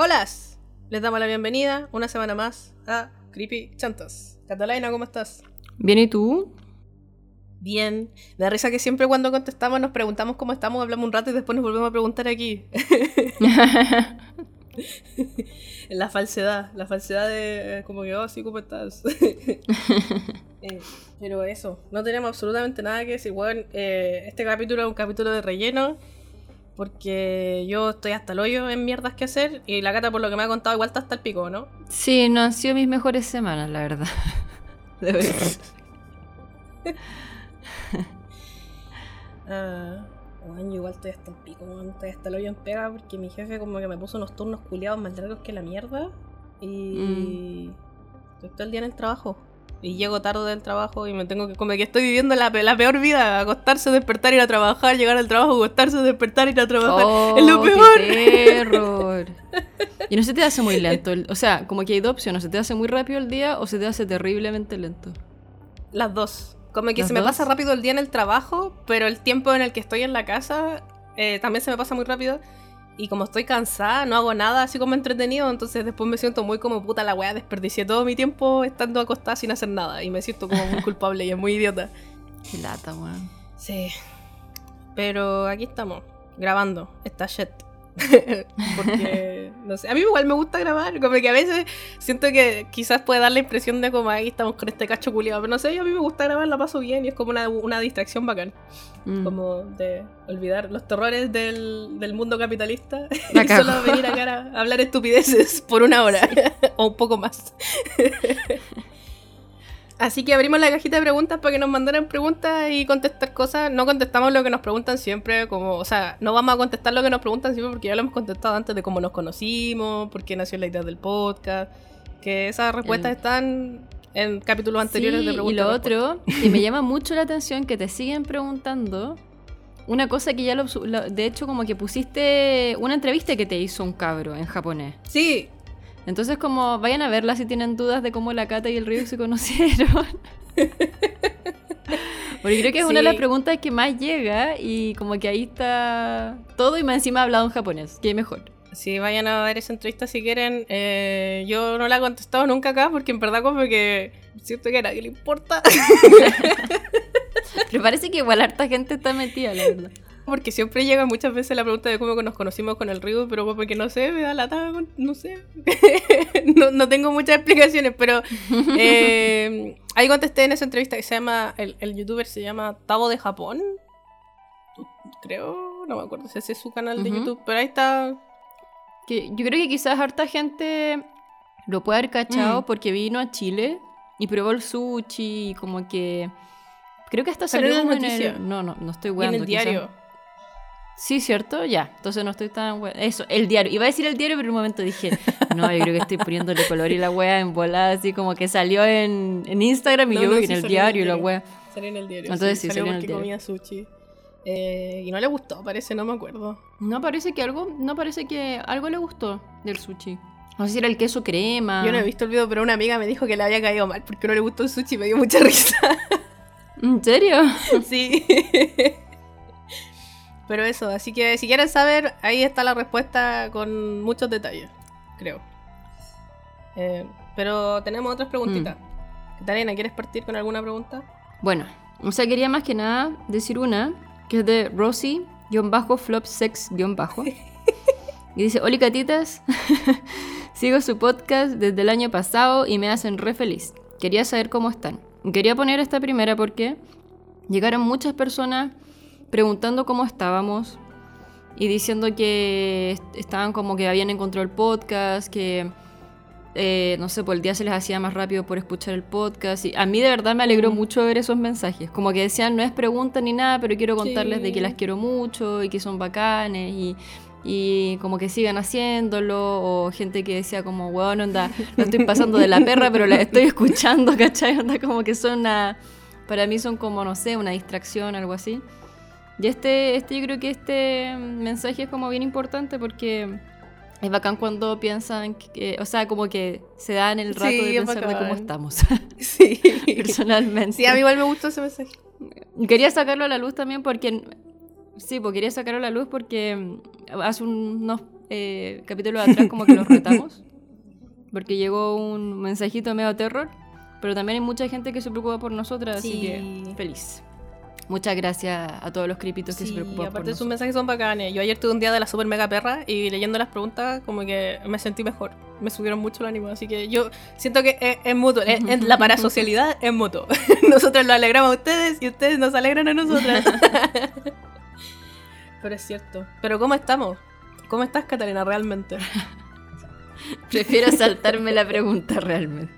Hola, les damos la bienvenida una semana más a Creepy Chantas. Catalina, ¿cómo estás? Bien, ¿y tú? Bien. Me da risa que siempre cuando contestamos nos preguntamos cómo estamos, hablamos un rato y después nos volvemos a preguntar aquí. la falsedad, la falsedad de como que, oh, sí, ¿cómo estás? Eh, pero eso, no tenemos absolutamente nada que decir. Bueno, eh, este capítulo es un capítulo de relleno porque yo estoy hasta el hoyo en mierdas que hacer y la gata por lo que me ha contado igual está hasta el pico, ¿no? Sí, no han sido mis mejores semanas, la verdad. De verdad. Ah, bueno, igual estoy hasta el pico, estoy hasta el hoyo en pega porque mi jefe como que me puso unos turnos culiados más largos que la mierda y mm. estoy todo el día en el trabajo. Y llego tarde del trabajo y me tengo que. Como que estoy viviendo la, la peor vida. Acostarse, despertar, ir a trabajar, llegar al trabajo, acostarse, despertar, ir a trabajar. es lo oh, peor. Qué error. y no se te hace muy lento. O sea, como que hay dos opciones. ¿Se te hace muy rápido el día o se te hace terriblemente lento? Las dos. Como que se me pasa rápido el día en el trabajo, pero el tiempo en el que estoy en la casa eh, también se me pasa muy rápido. Y como estoy cansada, no hago nada así como entretenido, entonces después me siento muy como puta la weá, desperdicié todo mi tiempo estando acostada sin hacer nada. Y me siento como muy culpable y es muy idiota. Qué lata, weón. Sí. Pero aquí estamos, grabando esta shit. Porque, no sé, a mí igual me gusta grabar, como que a veces siento que quizás puede dar la impresión de como ahí estamos con este cacho culiado, pero no sé, a mí me gusta grabar, la paso bien y es como una, una distracción bacán. Mm. Como de olvidar los terrores del, del mundo capitalista y solo venir acá a hablar estupideces por una hora o un poco más. Así que abrimos la cajita de preguntas para que nos mandaran preguntas y contestar cosas. No contestamos lo que nos preguntan siempre, como, o sea, no vamos a contestar lo que nos preguntan siempre porque ya lo hemos contestado antes de cómo nos conocimos, por qué nació la idea del podcast. Que esas respuestas están en capítulos anteriores de preguntas. Y lo otro, que me llama mucho la atención, que te siguen preguntando. Una cosa que ya lo, De hecho, como que pusiste una entrevista que te hizo un cabro en japonés. Sí, entonces, como vayan a verla si tienen dudas de cómo la Cata y el Río se conocieron. Porque creo que es una de las preguntas que más llega y como que ahí está todo y más encima ha hablado en japonés, que mejor. Sí, vayan a ver esa entrevista si quieren. Eh, yo no la he contestado nunca acá porque en verdad como que siento que a nadie le importa. Pero parece que igual harta gente está metida, la verdad porque siempre llega muchas veces la pregunta de cómo nos conocimos con el Ryu, pero porque no sé, me da la no sé. no, tengo muchas explicaciones, pero eh, ahí contesté en esa entrevista que se llama, el, youtuber se llama Tavo de Japón, creo, no me acuerdo si ese es su canal de YouTube, pero ahí está. Que yo creo que quizás harta gente lo puede haber cachado mm. porque vino a Chile y probó el sushi, como que... Creo que hasta salió en el... No, no, no estoy bueno. En el diario. Sí, ¿cierto? Ya. Entonces no estoy tan... Eso, el diario. Iba a decir el diario, pero en un momento dije, no, yo creo que estoy poniéndole color y la wea en volada, así como que salió en, en Instagram y yo en el diario y la wea. Salió en el diario. Entonces sí, salió, salió en el diario. comía sushi. Eh, y no le gustó, parece, no me acuerdo. No parece que algo, no parece que algo le gustó del sushi. No sé si era el queso crema. Yo no he visto el video, pero una amiga me dijo que le había caído mal porque no le gustó el sushi y me dio mucha risa. ¿En serio? Sí. Pero eso, así que si quieren saber, ahí está la respuesta con muchos detalles, creo. Eh, pero tenemos otras preguntitas. Mm. ¿quieres partir con alguna pregunta? Bueno, o sea, quería más que nada decir una, que es de Rosy-Flopsex-Bajo. y dice, hola catitas, sigo su podcast desde el año pasado y me hacen re feliz. Quería saber cómo están. Quería poner esta primera porque llegaron muchas personas preguntando cómo estábamos y diciendo que estaban como que habían encontrado el podcast, que eh, no sé, por el día se les hacía más rápido por escuchar el podcast. Y a mí de verdad me alegró mucho ver esos mensajes. Como que decían, no es pregunta ni nada, pero quiero contarles de que las quiero mucho y que son bacanes y, y como que sigan haciéndolo. O gente que decía como, bueno, anda, no estoy pasando de la perra, pero la estoy escuchando, ¿cachai? Onda como que son una... Para mí son como, no sé, una distracción, algo así. Y este, este, yo creo que este mensaje es como bien importante porque es bacán cuando piensan que, o sea, como que se dan el rato de pensar de cómo estamos. Sí. Personalmente. Sí, a mí igual me gustó ese mensaje. Quería sacarlo a la luz también porque, sí, pues quería sacarlo a la luz porque hace unos eh, capítulos atrás como que los retamos. Porque llegó un mensajito medio terror. Pero también hay mucha gente que se preocupa por nosotras, así Sí. que feliz. Muchas gracias a todos los creepitos que se preocupan por aparte sus mensajes son bacanes. Yo ayer tuve un día de la super mega perra y leyendo las preguntas como que me sentí mejor. Me subieron mucho el ánimo. Así que yo siento que es, es mutuo. Es- es- la parasocialidad es mutuo. Nosotros lo alegramos a ustedes y ustedes nos alegran a nosotras. Pero es cierto. Pero ¿cómo estamos? ¿Cómo estás, Catalina, realmente? Prefiero saltarme la pregunta realmente.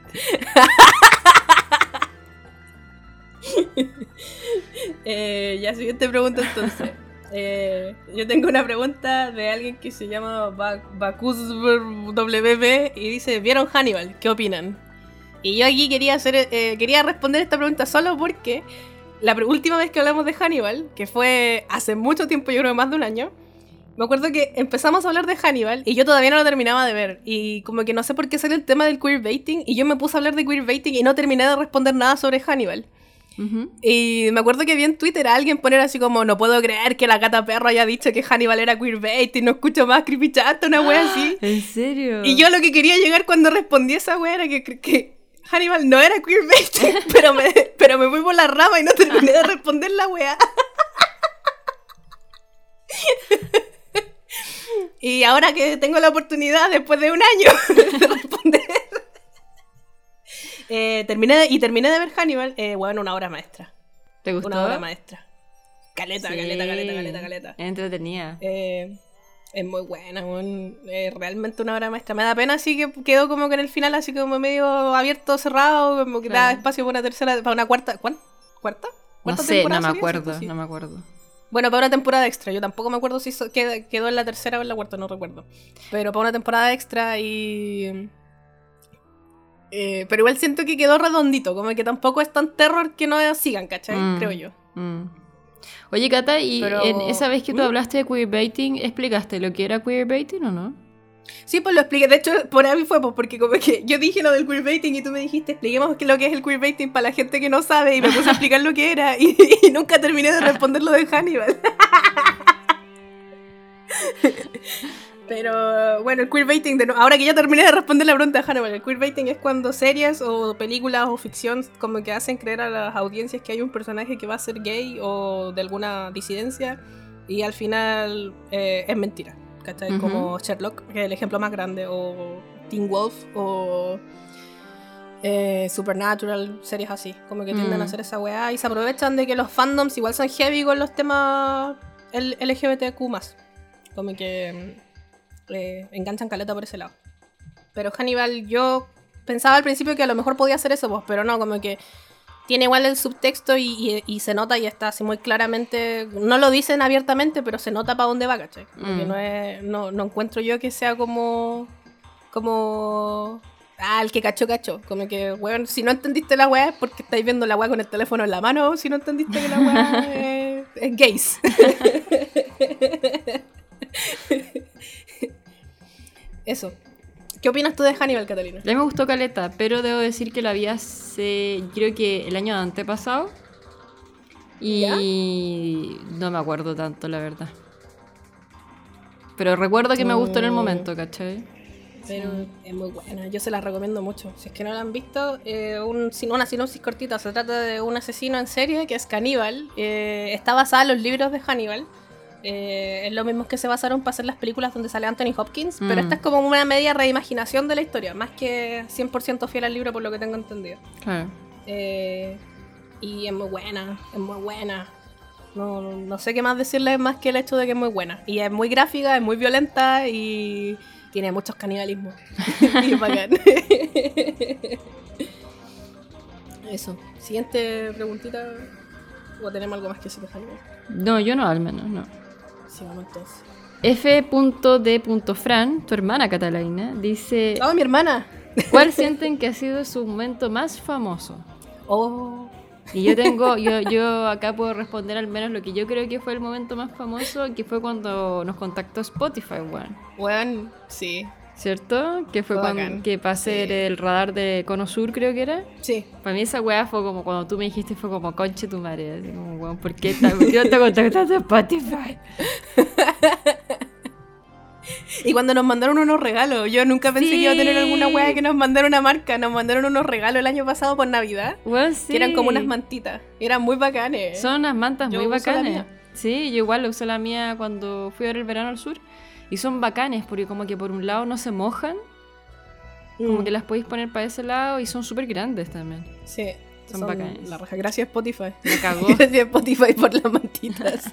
Eh, ya, siguiente pregunta entonces. Eh, yo tengo una pregunta de alguien que se llama Ba- Bacus WB y dice, ¿vieron Hannibal? ¿Qué opinan? Y yo aquí quería hacer, eh, quería responder esta pregunta solo porque la última vez que hablamos de Hannibal, que fue hace mucho tiempo, yo creo que más de un año, me acuerdo que empezamos a hablar de Hannibal y yo todavía no lo terminaba de ver. Y como que no sé por qué salió el tema del queerbaiting y yo me puse a hablar de queerbaiting y no terminé de responder nada sobre Hannibal. Y me acuerdo que vi en Twitter a alguien poner así como, no puedo creer que la gata perro haya dicho que Hannibal era queerbait y no escucho más creepy chat, una wea así. ¿En serio? Y yo lo que quería llegar cuando respondí esa wea era que, que Hannibal no era queerbait, pero me, pero me fui por la rama y no terminé de responder la wea. Y ahora que tengo la oportunidad, después de un año, de responder, eh, terminé de- y terminé de ver Hannibal, eh, bueno, una obra maestra. ¿Te gustó? Una obra maestra. Caleta, Sí. caleta, caleta, caleta, caleta. Entretenida. Eh, es muy buena, weón. Eh, realmente una obra maestra. Me da pena así que quedó como que en el final así como medio abierto, cerrado, como que da Claro. espacio para una tercera, para una cuarta, ¿cuán? ¿Cuarta? No ¿Cuarta sé, no me acuerdo, Sí. no me acuerdo. Bueno, para una temporada extra. Yo tampoco me acuerdo si so- qued- quedó en la tercera o en la cuarta, no recuerdo. Pero para una temporada extra y... eh, pero igual siento que quedó redondito, como que tampoco es tan terror que no sigan, ¿cachai? Mm. Creo yo. Mm. Oye, Cata, y Pero- en esa vez que tú hablaste de queerbaiting, ¿explicaste lo que era queerbaiting o no? Sí, pues lo expliqué. De hecho, por ahí fue, pues, porque como que yo dije lo del queerbaiting y tú me dijiste, expliquemos qué lo que es el queerbaiting para la gente que no sabe y me puse a explicar lo que era y, y nunca terminé de responder lo de Hannibal. Pero bueno, el queerbaiting, de no- ahora que ya terminé de responder la pregunta de Hannibal, el queerbaiting es cuando series o películas o ficción como que hacen creer a las audiencias que hay un personaje que va a ser gay o de alguna disidencia y al final eh, es mentira. ¿Cachai? Como Sherlock, que es el ejemplo más grande, o Teen Wolf, o eh, Supernatural, series así. Como que tienden Mm. a hacer esa weá y se aprovechan de que los fandoms igual son heavy con los temas LGBTQ. Como que mm, eh, enganchan caleta por ese lado. Pero Hannibal, yo pensaba al principio que a lo mejor podía hacer eso, pues, pero no, como que tiene igual el subtexto y, y- y se nota y está así muy claramente. No lo dicen abiertamente, pero se nota para dónde va, ¿cachai? Como que Mm. no, es, no, no encuentro yo que sea como. como. Ah, el que cachó, cachó. Como que, weón, si no entendiste la weá es porque estáis viendo la weá con el teléfono en la mano, si no entendiste que la weá es, es gays. Eso. ¿Qué opinas tú de Hannibal, Catalina? A mí me gustó Caleta, pero debo decir que la vi hace, creo que el año antepasado. Y no me acuerdo tanto, la verdad. Pero recuerdo que me gustó en el Mm. momento, ¿cachai? Pero es muy buena, yo se la recomiendo mucho. Si es que no la han visto, eh, un, una sinopsis cortita. Se trata de un asesino en serie que es caníbal. eh, está basada en los libros de Hannibal. Eh, es lo mismo que se basaron para hacer las películas donde sale Anthony Hopkins. Pero Mm. esta es como una media reimaginación de la historia, más que 100% fiel al libro, por lo que tengo entendido. Claro. Eh, y es muy buena, es muy buena. No, no sé qué más decirle más que el hecho de que es muy buena. Y es muy gráfica, es muy violenta y tiene muchos canibalismos. y bacán. Eso. Siguiente preguntita. ¿O tenemos algo más que Hannibal? No, yo no, al menos, no. Sigamos entonces. F.D.Fran, tu hermana Catalina, dice: ¡Oh, mi hermana! ¿Cuál sienten que ha sido su momento más famoso? ¡Oh! Y yo tengo, yo, yo acá puedo responder al menos lo que yo creo que fue el momento más famoso, que fue cuando nos contactó Spotify, weón. Bueno, sí. ¿Cierto? Que fue cuando, que Sí. el radar de Cono Sur, creo que era. Sí. Para mí esa weá fue como cuando tú me dijiste, fue como conche tu madre. Así como, weón, ¿por qué, está- por qué no te contactaste Spotify? Y cuando nos mandaron unos regalos, yo nunca pensé que iba a tener alguna Sí. wea que nos mandara una marca. Nos mandaron unos regalos el año pasado por Navidad. Bueno, sí. Que eran como unas mantitas. Eran muy bacanes. Son unas mantas Yo muy bacanes. Sí, yo igual usé la mía cuando fui a ver el verano al sur. Y son bacanes porque como que por un lado no se mojan, como Mm, que las podéis poner para ese lado y son súper grandes también. Sí, Son son, bacanes. La raja. Gracias Spotify. Me cagó. Gracias Spotify por las mantitas.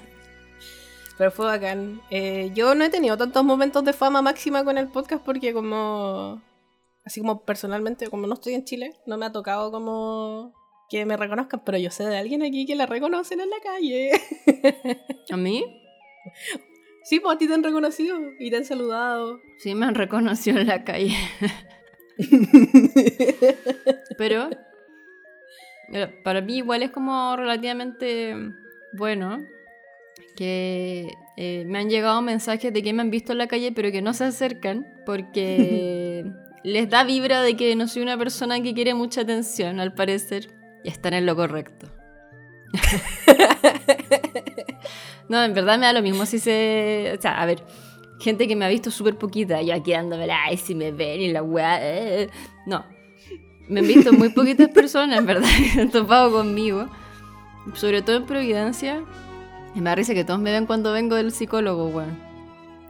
Pero fue bacán. Eh, yo no he tenido tantos momentos de fama máxima con el podcast porque como... Así como personalmente, como no estoy en Chile, no me ha tocado como que me reconozcan, pero yo sé de alguien aquí que la reconocen en la calle. ¿A mí? Sí, pues a ti te han reconocido y te han saludado. Sí, me han reconocido en la calle. Pero para mí igual es como relativamente bueno que eh, me han llegado mensajes de que me han visto en la calle pero que no se acercan porque les da vibra de que no soy una persona que quiere mucha atención, al parecer, y están en lo correcto. no, en verdad me da lo mismo si se... O sea, a ver, gente que me ha visto súper poquita, yo aquí dándome ay, si me ven y la weá. eh". No. Me han visto muy poquitas personas, en verdad, que han topado conmigo. Sobre todo en Providencia. Y me da risa que todos me ven cuando vengo del psicólogo, weón.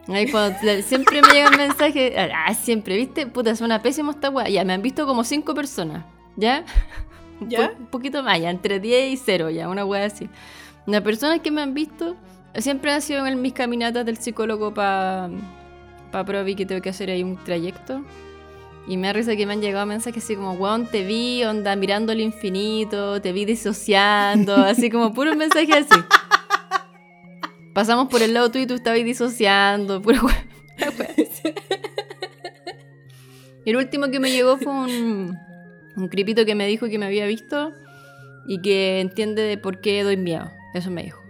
Ahí cuando siempre me llegan mensajes, ah, siempre, ¿viste? Puta, es una pésima esta weá. Ya, me han visto como cinco personas, ¿ya? Un, ¿Ya? po- un poquito más, ya, entre 10 y 0, ya, una weá así. Las personas que me han visto siempre han sido en mis caminatas del psicólogo para pa Provi, que tengo que hacer ahí un trayecto. Y me da risa que me han llegado mensajes así como, weón, te vi, onda, mirando el infinito, te vi disociando, así como puros mensajes así. Pasamos por el lado tuyo y tú estabas disociando. Y el último que me llegó fue un, un cripito que me dijo que me había visto y que entiende de por qué doy miedo. Eso me dijo.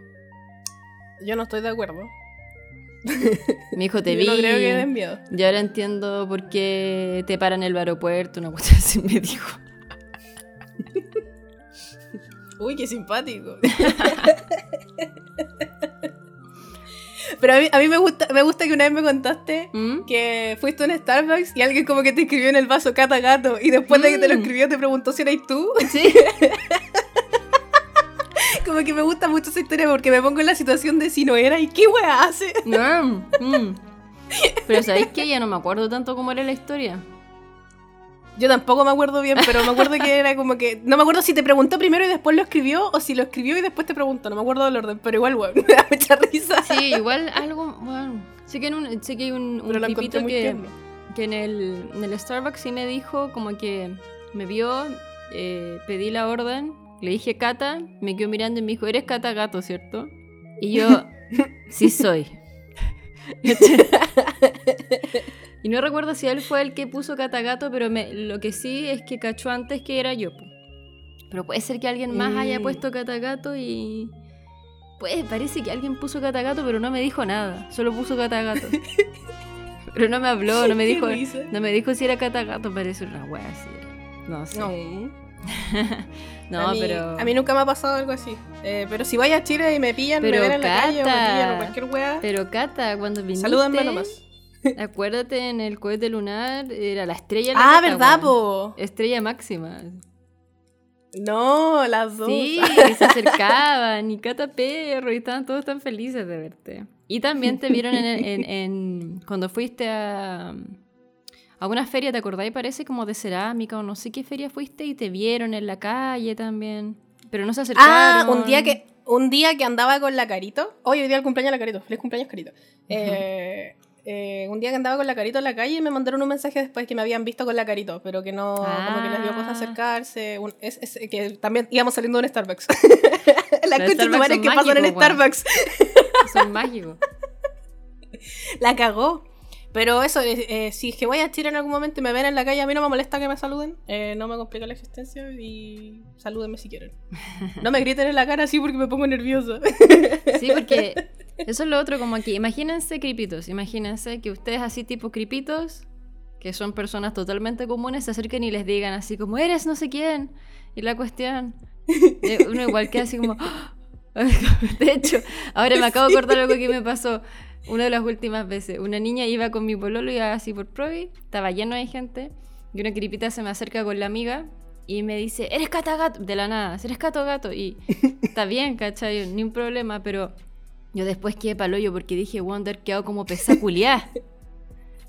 Yo no estoy de acuerdo. Me dijo, te Yo vi. no creo que den miedo. Y ahora entiendo por qué te paran en el aeropuerto, una cosa así me dijo. Uy, qué simpático. Pero a mí, a mí me, gusta, me gusta que una vez me contaste ¿Mm? que fuiste a un Starbucks y alguien como que te escribió en el vaso Cata Gato y después de que te lo Mm. escribió te preguntó si eras tú. Sí. Como que me gusta mucho esa historia porque me pongo en la situación de si no era y qué wea hace. No, mm. Pero ¿sabéis qué? Ya no me acuerdo tanto cómo era la historia. Yo tampoco me acuerdo bien, pero me acuerdo que era como que... No me acuerdo si te preguntó primero y después lo escribió o si lo escribió y después te preguntó. No me acuerdo del orden, pero igual, weón, me da mucha risa. Sí, igual algo, bueno, sé que, en un, sé que hay un, un que, que en el, en el Starbucks sí me dijo como que me vio, eh, pedí la orden, le dije Cata, me quedó mirando y me dijo, eres Cata Gato, ¿cierto? Y yo, sí soy. y no recuerdo si él fue el que puso Cata Gato, pero me, lo que sí es que cachó antes que era yo. Pero puede ser que alguien más haya Mm. puesto Cata Gato y... Pues parece que alguien puso Cata Gato, pero no me dijo nada. Solo puso Cata Gato. pero no me habló, no me dijo... No me dijo si era catagato, parece una wea así. No sé. No. No, a mí, pero. A mí nunca me ha pasado algo así. Eh, pero si vaya a Chile y me pillan, Pero, me ven en la calle o me Cata. pillan o cualquier wea, Pero Cata, cuando viniste. salúdenme nomás. Acuérdate en el cohete lunar, era la estrella. la Ah, Cata, ¿verdad, po? Estrella máxima. No, las dos. Sí, se acercaban, y Cata perro, y estaban todos tan felices de verte. Y también te vieron en, en- en- cuando fuiste a, a una feria, ¿te acordáis? Parece como de cerámica o no sé qué feria fuiste y te vieron en la calle también. Pero no se Ah, acercaron. un día que un día que andaba con la Carito. Hoy, hoy día el cumpleaños de la Carito. Feliz cumpleaños, Carito. Eh, eh, un día que andaba con la Carito en la calle y me mandaron un mensaje después que me habían visto con la Carito, pero que no, como que les dio cosa Ah. acercarse. un- es, es- que también íbamos saliendo de un Starbucks. Las conchas son que pasan en. Starbucks. Son mágicos. La cagó. Pero eso, eh, eh, si es que voy a Chile en algún momento y me ven en la calle, a mí no me molesta que me saluden. eh, no me complica la existencia y salúdenme si quieren. No me griten en la cara así porque me pongo nerviosa. Sí, porque eso es lo otro, como aquí. Imagínense cripitos, imagínense que ustedes así tipo cripitos, que son personas totalmente comunes, se acerquen y les digan así como, eres no sé quién. Y la cuestión, eh, uno igual queda así como... De hecho, ahora me acabo de acordar algo que me pasó. Una de las últimas veces. Una niña iba con mi pololo, iba así por Provi, estaba lleno de gente, y una cripita se me acerca con la amiga y me dice, eres gato de la nada, eres cato gato. Y está bien, ¿cachai? Ni un problema, pero yo después quedé paloyo porque dije, Wonder, quedado como pesaculiá.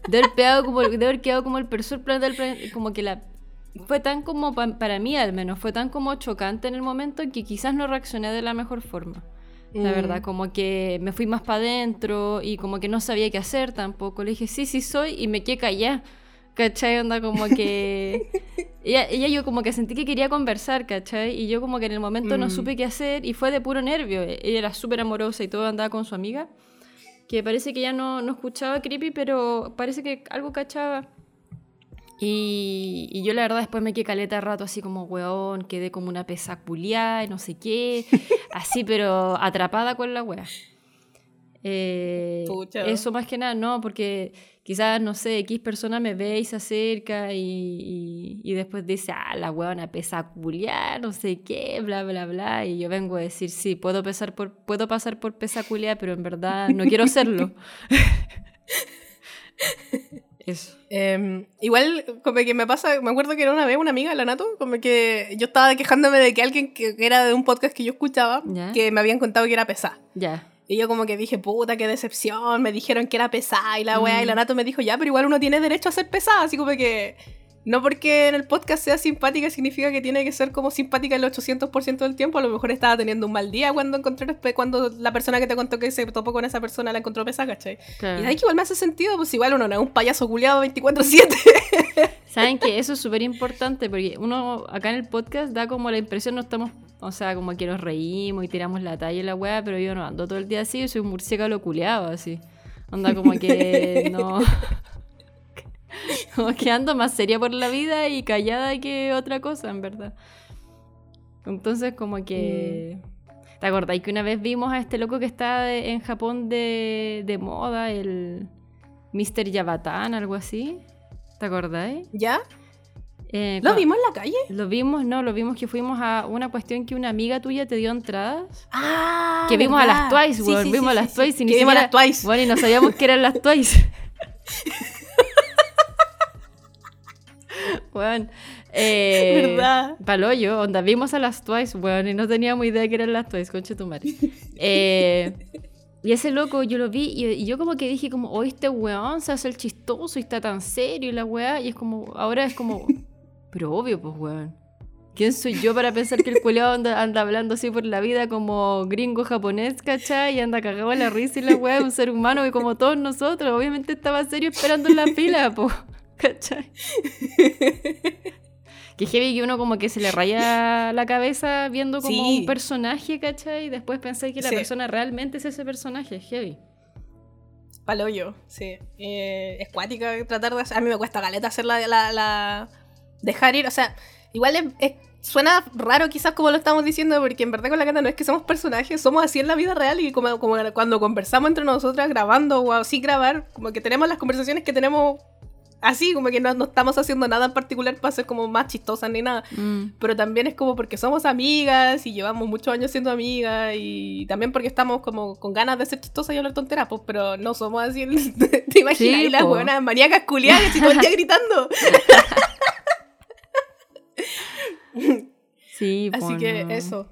De haber quedado como, de haber quedado como el persor como que la fue tan como para mí al menos fue tan como chocante en el momento que quizás no reaccioné de la mejor forma la verdad, mm. como que me fui más para adentro y como que no sabía qué hacer tampoco. Le dije, sí, sí soy y me quedé callada. ¿Cachai? Onda como que... ella, yo como que sentí que quería conversar, ¿cachai? Y yo como que en el momento no mm. supe qué hacer y fue de puro nervio. Ella era súper amorosa y todo andaba con su amiga. Que parece que ya no, no escuchaba Creepy, pero parece que algo cachaba. Y, yo la verdad después me quedé caleta rato así como, weón, quedé como una pesa y no sé qué, así pero atrapada con la wea. Eh, eso más que nada, no, porque quizás, no sé, X persona me ve y se acerca y, y, después dice, ah, la weona pesa no sé qué, bla, bla, bla. Y yo vengo a decir, sí, puedo, pesar por, puedo pasar por pesa pero en verdad no quiero serlo. Em, igual, como que me pasa, me acuerdo que era una vez una amiga, la Nato, como que yo estaba quejándome de que alguien que, era de un podcast que yo escuchaba, que me habían contado que era pesada. Ya. Y yo como que dije, puta, qué decepción, me dijeron que era pesada y la weá, y la mm. Nato me dijo, ya, pero igual uno tiene derecho a ser pesada, así como que no porque en el podcast sea simpática significa que tiene que ser como simpática el 800% del tiempo. A lo mejor estaba teniendo un mal día cuando encontré cuando la persona que te contó que se topó con esa persona la encontró pesada, ¿cachai? Y ahí que igual me hace sentido, pues igual uno no es un payaso culiado 24-7. Saben que eso es súper importante porque uno acá en el podcast da como la impresión, no estamos, o sea, como que nos reímos y tiramos la talla y la weá, pero yo no ando todo el día así, yo soy un murciélago culiado así. Onda como que no. Como que ando más seria por la vida y callada que otra cosa, en verdad. Entonces, como que. Mm. ¿Te acordáis que una vez vimos a este loco que está en Japón de, de moda, el Mr. Yabatan, algo así? ¿Te acordáis? ¿Ya? Eh, ¿Lo vimos en la calle? Lo vimos, no, lo vimos que fuimos a una cuestión que una amiga tuya te dio entradas. Ah, que vimos a las Twice, weón. vimos a las Twice y ni vimos a las Twice. Bueno, y no sabíamos que eran las Twice. Weón. Eh, ¿Verdad? Paloyo, onda, vimos a las Twice, weón, y no teníamos idea que eran las Twice, conche tu madre. Eh, y ese loco yo lo vi y, yo como que dije como, oh, este weón se hace el chistoso y está tan serio y la weá, y es como, ahora es como, pero obvio, pues weón. ¿Quién soy yo para pensar que el culeado anda, hablando así por la vida como gringo japonés, cachai? Y anda cagado en la risa y la weá, un ser humano que como todos nosotros, obviamente estaba serio esperando en la fila, pues. ¿Cachai? que heavy que uno como que se le raya la cabeza viendo como un personaje, ¿cachai? Y después pensé que la persona realmente es ese personaje, heavy. Paloyo, sí. Eh, es cuática tratar de hacer. A mí me cuesta galeta hacer la, la, Dejar ir, o sea, igual suena raro quizás como lo estamos diciendo, porque en verdad con la cata no es que somos personajes, somos así en la vida real y como, como cuando conversamos entre nosotras grabando o así grabar, como que tenemos las conversaciones que tenemos así, como que no, no, estamos haciendo nada en particular para ser como más chistosas ni nada. Mm. Pero también es como porque somos amigas y llevamos muchos años siendo amigas y también porque estamos como con ganas de ser chistosas y hablar tonteras, pues, pero no somos así. ¿Te imaginas? Sí, las buenas maníacas culiadas y todo el día gritando. sí, Así que eso.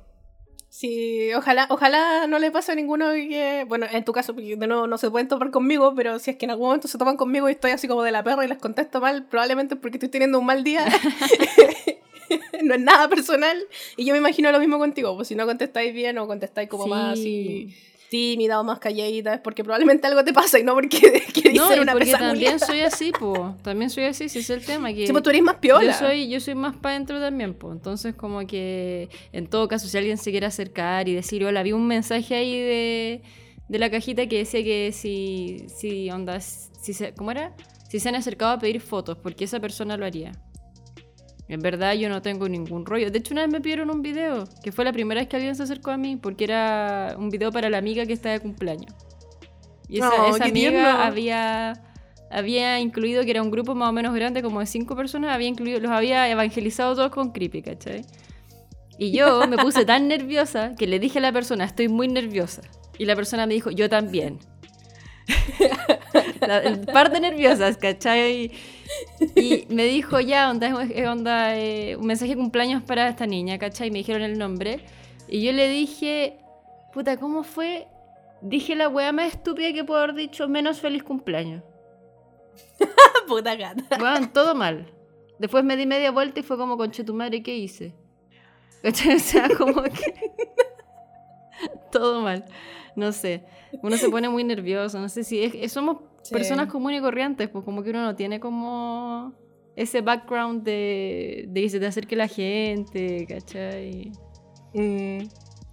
Sí, ojalá, ojalá no le pase a ninguno que, bueno, en tu caso, porque de nuevo no se pueden topar conmigo, pero si es que en algún momento se toman conmigo y estoy así como de la perra y les contesto mal, probablemente es porque estoy teniendo un mal día. no es nada personal. Y yo me imagino lo mismo contigo, pues si no contestáis bien o contestáis como más así tímida o más calladita es porque probablemente algo te pasa y no porque querés no, ser una porque también soy así, po. También soy así, si es el tema. Que sí, pues tú eres más piola. Yo soy, yo soy más para adentro también, po. Entonces, como que en todo caso, si alguien se quiere acercar y decir, hola, vi un mensaje ahí de, de la cajita que decía que si, si onda, si se, ¿cómo era? Si se han acercado a pedir fotos, porque esa persona lo haría. En verdad yo no tengo ningún rollo. De hecho, una vez me pidieron un video, que fue la primera vez que alguien se acercó a mí, porque era un video para la amiga que está de cumpleaños. Y esa, esa amiga había, había incluido, que era un grupo más o menos grande, como de cinco personas, había incluido, los había evangelizado todos con creepy, ¿cachai? Y yo me puse tan nerviosa que le dije a la persona, estoy muy nerviosa. Y la persona me dijo, yo también. La- el par de nerviosas, ¿cachai? Y me dijo, ya, onda, es onda, eh, un mensaje de cumpleaños para esta niña, ¿cachai? Me dijeron el nombre. Y yo le dije, puta, ¿cómo fue? Dije la weá más estúpida que puedo haber dicho, menos feliz cumpleaños. Puta gata. Weón, todo mal. Después me di media vuelta y fue como, conche tu madre, ¿qué hice? ¿Cachai? O sea, como que... todo mal. No sé. Uno se pone muy nervioso. No sé si es, es- somos Sí. personas comunes y corrientes, pues como que uno no tiene como ese background de, de que se te acerque la gente, ¿cachai? Mm,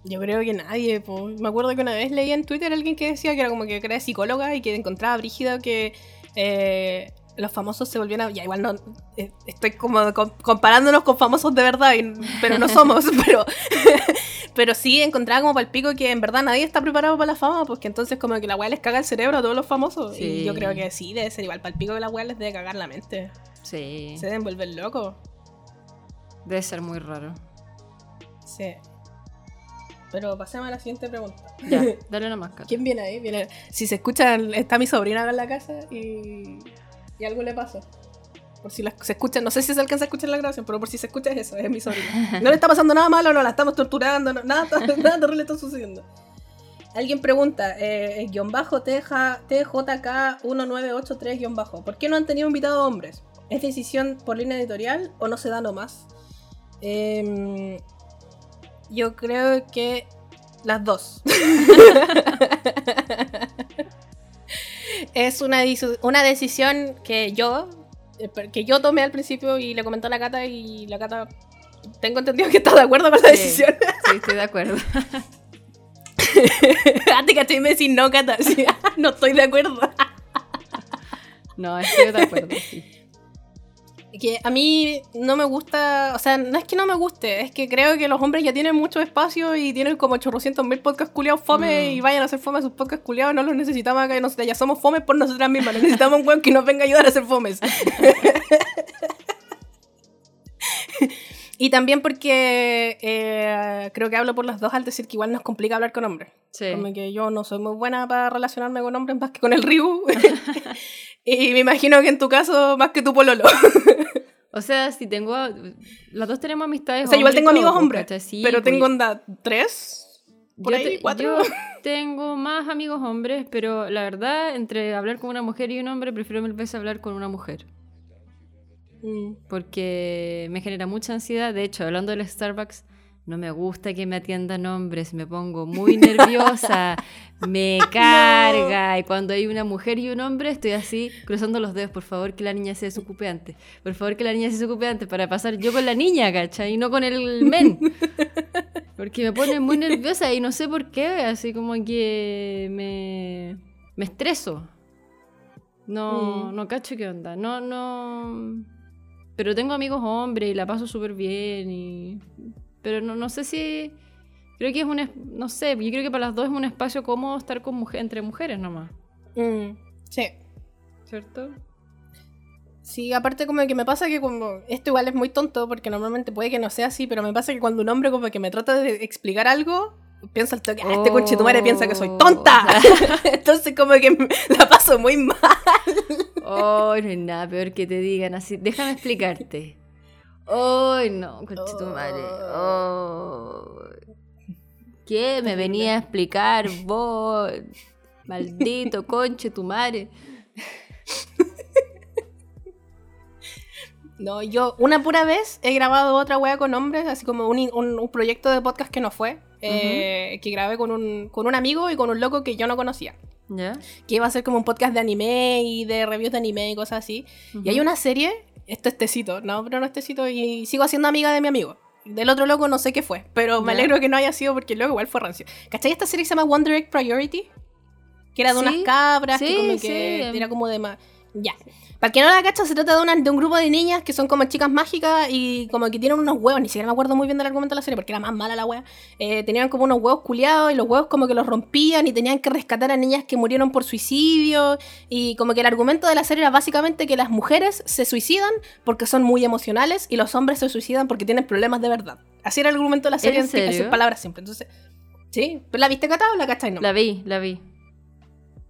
yo creo que nadie. po. Me acuerdo que una vez leí en Twitter a alguien que decía que era como que era psicóloga y que encontraba brígido que eh, los famosos se volvieran. Ya, igual no. eh, estoy como com- comparándonos con famosos de verdad, y- pero no somos. pero, pero sí encontraba como palpico que en verdad nadie está preparado para la fama, porque entonces como que la weá les caga el cerebro a todos los famosos. Sí. Y yo creo que sí, debe ser igual palpico que la weá les debe cagar la mente. Sí, Se deben volver locos. debe ser muy raro. Sí. Pero pasemos a la siguiente pregunta. Ya, dale una máscara. ¿Quién viene ahí? Viene... Si se escuchan, está mi sobrina acá en la casa y, y algo le pasa. Por si la- se escucha, no sé si se alcanza a escuchar la grabación, pero por si se escucha es eso, es mi sobrina. No le está pasando nada malo, no la estamos torturando, no- nada, nada terrible está sucediendo. Alguien pregunta, eh, guion bajo TJ, TJK1983 guion bajo, ¿por qué no han tenido invitado hombres? ¿Es decisión por línea editorial o no se da nomás? Em, yo creo que las dos. es una, una decisión que yo eh, que yo tomé al principio y le comenté a la Cata y la Cata tengo entendido que está de acuerdo con la Sí. decisión. Sí, estoy de acuerdo. Antes que estoy me decís no, Cata. Sí, no estoy de acuerdo. No, estoy de acuerdo, sí. Que a mí no me gusta, o sea, no es que no me guste, es que creo que los hombres ya tienen mucho espacio y tienen como 800 mil podcasts culiados fome Mm. y vayan a hacer fome a sus podcasts culiados, no los necesitamos acá, ya somos fomes por nosotras mismas, necesitamos un weón que nos venga a ayudar a hacer fomes. y también porque eh, creo que hablo por las dos al decir que igual nos complica hablar con hombres. Sí. Como que yo no soy muy buena para relacionarme con hombres más que con el Ryu. y me imagino que en tu caso más que tu pololo. O sea, si tengo. Las dos tenemos amistades. O sea, igual tengo amigos todo, pues, hombres, pero pues, tengo onda tres, por yo, ahí, te- cuatro. yo tengo más amigos hombres, pero la verdad, entre hablar con una mujer y un hombre, prefiero mil veces hablar con una mujer. Mm. Porque me genera mucha ansiedad. De hecho, hablando del Starbucks, no me gusta que me atiendan hombres. Me pongo muy nerviosa. me carga. Y cuando hay una mujer y un hombre, estoy así cruzando los dedos. Por favor, que la niña se desocupe antes. Por favor, que la niña se desocupe antes para pasar yo con la niña, ¿cachai? Y no con el men. Porque me pone muy nerviosa y no sé por qué. Así como que me, me estreso. No, Mm. no cacho qué onda. No, no. Pero tengo amigos hombres y la paso súper bien. Y... Pero no, no sé si. Creo que es un. es- No sé, yo creo que para las dos es un espacio cómodo estar con mujer, entre mujeres nomás. Mm. Sí. ¿Cierto? Sí, aparte como que me pasa que como esto igual es muy tonto porque normalmente puede que no sea así, pero me pasa que cuando un hombre como que me trata de explicar algo, piensa al toque, ah, este conche tu madre piensa que soy Oh. tonta. Entonces como que la paso muy mal. Oh, no hay nada peor que te digan así. Déjame explicarte. Ay, no, conche tu madre. Oh. ¿Qué me venía a explicar vos? Maldito conche tu madre. No, yo una pura vez he grabado otra wea con hombres, así como un, un- un proyecto de podcast que no fue, eh, que grabé con un, con un amigo y con un loco que yo no conocía. Que iba a ser como un podcast de anime y de reviews de anime y cosas así. Y hay una serie, esto es tecito, no, pero no es tecito, y sigo siendo amiga de mi amigo. Del otro loco no sé qué fue, pero me alegro que no haya sido porque loco igual fue rancio. ¿Cachai esta serie que se llama One Direct Priority? Que era de Sí, unas cabras, que sí, como sí. que era como de más... Ya. Para el que no la cacha, se trata de, una- de un grupo de niñas que son como chicas mágicas y como que tienen unos huevos, ni siquiera me acuerdo muy bien del argumento de la serie porque era más mala la wea. Eh, tenían como unos huevos culiados y los huevos como que los rompían y tenían que rescatar a niñas que murieron por suicidio y como que el argumento de la serie era básicamente que las mujeres se suicidan porque son muy emocionales y los hombres se suicidan porque tienen problemas de verdad. Así era el argumento de la serie ¿En en, sus palabras siempre. Entonces, sí, ¿pero la viste Cata o la cachai no? La vi, la vi.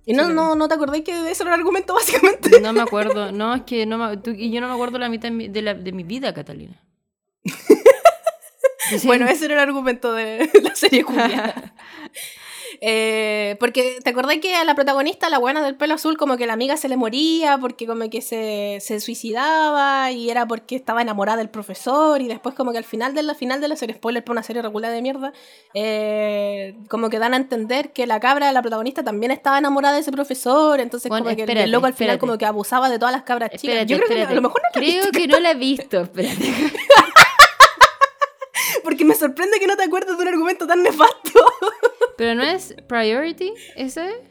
¿Y no, Sí, no, no te acordáis que ese era el argumento básicamente? No me acuerdo. No, es que no me, tú- y yo no me acuerdo la mitad de mi, de la- de mi vida, Catalina. Bueno, ese era el argumento de la serie Julia. Eh, porque te acordás que a la protagonista, la buena del pelo azul, como que la amiga se le moría porque como que se, se suicidaba y era porque estaba enamorada del profesor y después como que al final de la final de la serie, spoiler por una serie regular de mierda, eh, como que dan a entender que la cabra, la protagonista, también estaba enamorada de ese profesor, entonces Bueno, como que espérate, el loco al final espérate. como que abusaba de todas las cabras chicas. Espérate, Yo creo que a lo mejor no la Creo viste, que no la he visto. Espérate. porque me sorprende que no te acuerdes de un argumento tan nefasto. Pero no es Priority, ese.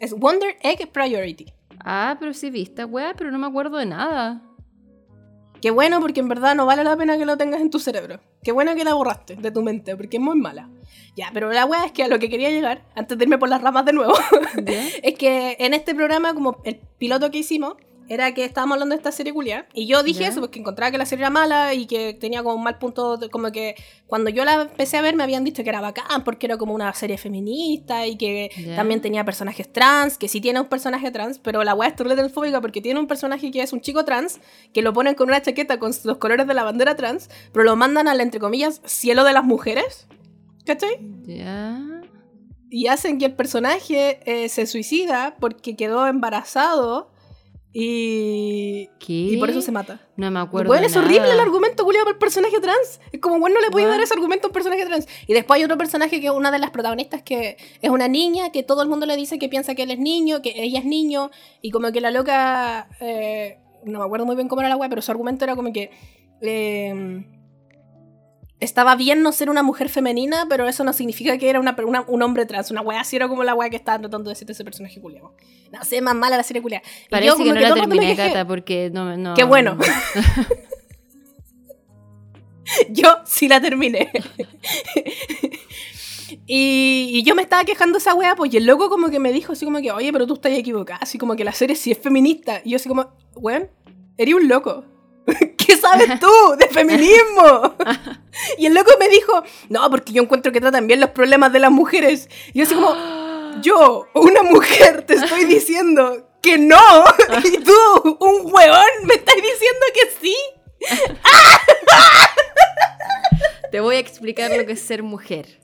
Es Wonder Egg Priority. Ah, pero sí vi esta weá, pero no me acuerdo de nada. Qué bueno, porque en verdad no vale la pena que lo tengas en tu cerebro. Qué bueno que la borraste de tu mente, porque es muy mala. Ya, pero la wea es que a lo que quería llegar, antes de irme por las ramas de nuevo, es que en este programa, como el piloto que hicimos, era que estábamos hablando de esta serie culia. Y yo dije Ya. eso, porque encontraba que la serie era mala y que tenía como un mal punto, de- como que cuando yo la empecé a ver me habían dicho que era bacán, porque era como una serie feminista y que Ya. también tenía personajes trans, que sí tiene un personaje trans, pero la wea es transfóbica porque tiene un personaje que es un chico trans, que lo ponen con una chaqueta con los colores de la bandera trans, pero lo mandan al, entre comillas, cielo de las mujeres. ¿Cachai? Ya. y hacen que el personaje eh, se suicida porque quedó embarazado y, ¿Qué? y por eso se mata. No me acuerdo. Bueno, es horrible el argumento culiado para el personaje trans. Es como, bueno, no le What? dar ese argumento a un personaje trans. Y después hay otro personaje que es una de las protagonistas que es una niña que todo el mundo le dice que piensa que él es niño, que ella es niño. Y como que la loca. eh, no me acuerdo muy bien cómo era la weá, pero su argumento era como que. eh, estaba bien no ser una mujer femenina, pero eso no significa que era una, una- un hombre trans. Una weá así era como la weá que estaba tratando de decirte ese personaje culiado. No sé, más mala la serie culiada. Parece yo que no la terminé. Cata, porque no. no Qué bueno. yo sí la terminé. y, y yo me estaba quejando esa wea, pues y el loco como que me dijo así como que, oye, pero tú estás equivocada, así como que la serie sí es feminista. Y yo así como, weón, eres un loco. ¿Qué sabes tú de feminismo? y el loco me dijo, no, porque yo encuentro que tratan bien los problemas de las mujeres. Y yo así como, yo, una mujer, te estoy diciendo que no. y tú, un huevón, me estás diciendo que sí. Te voy a explicar lo que es ser mujer.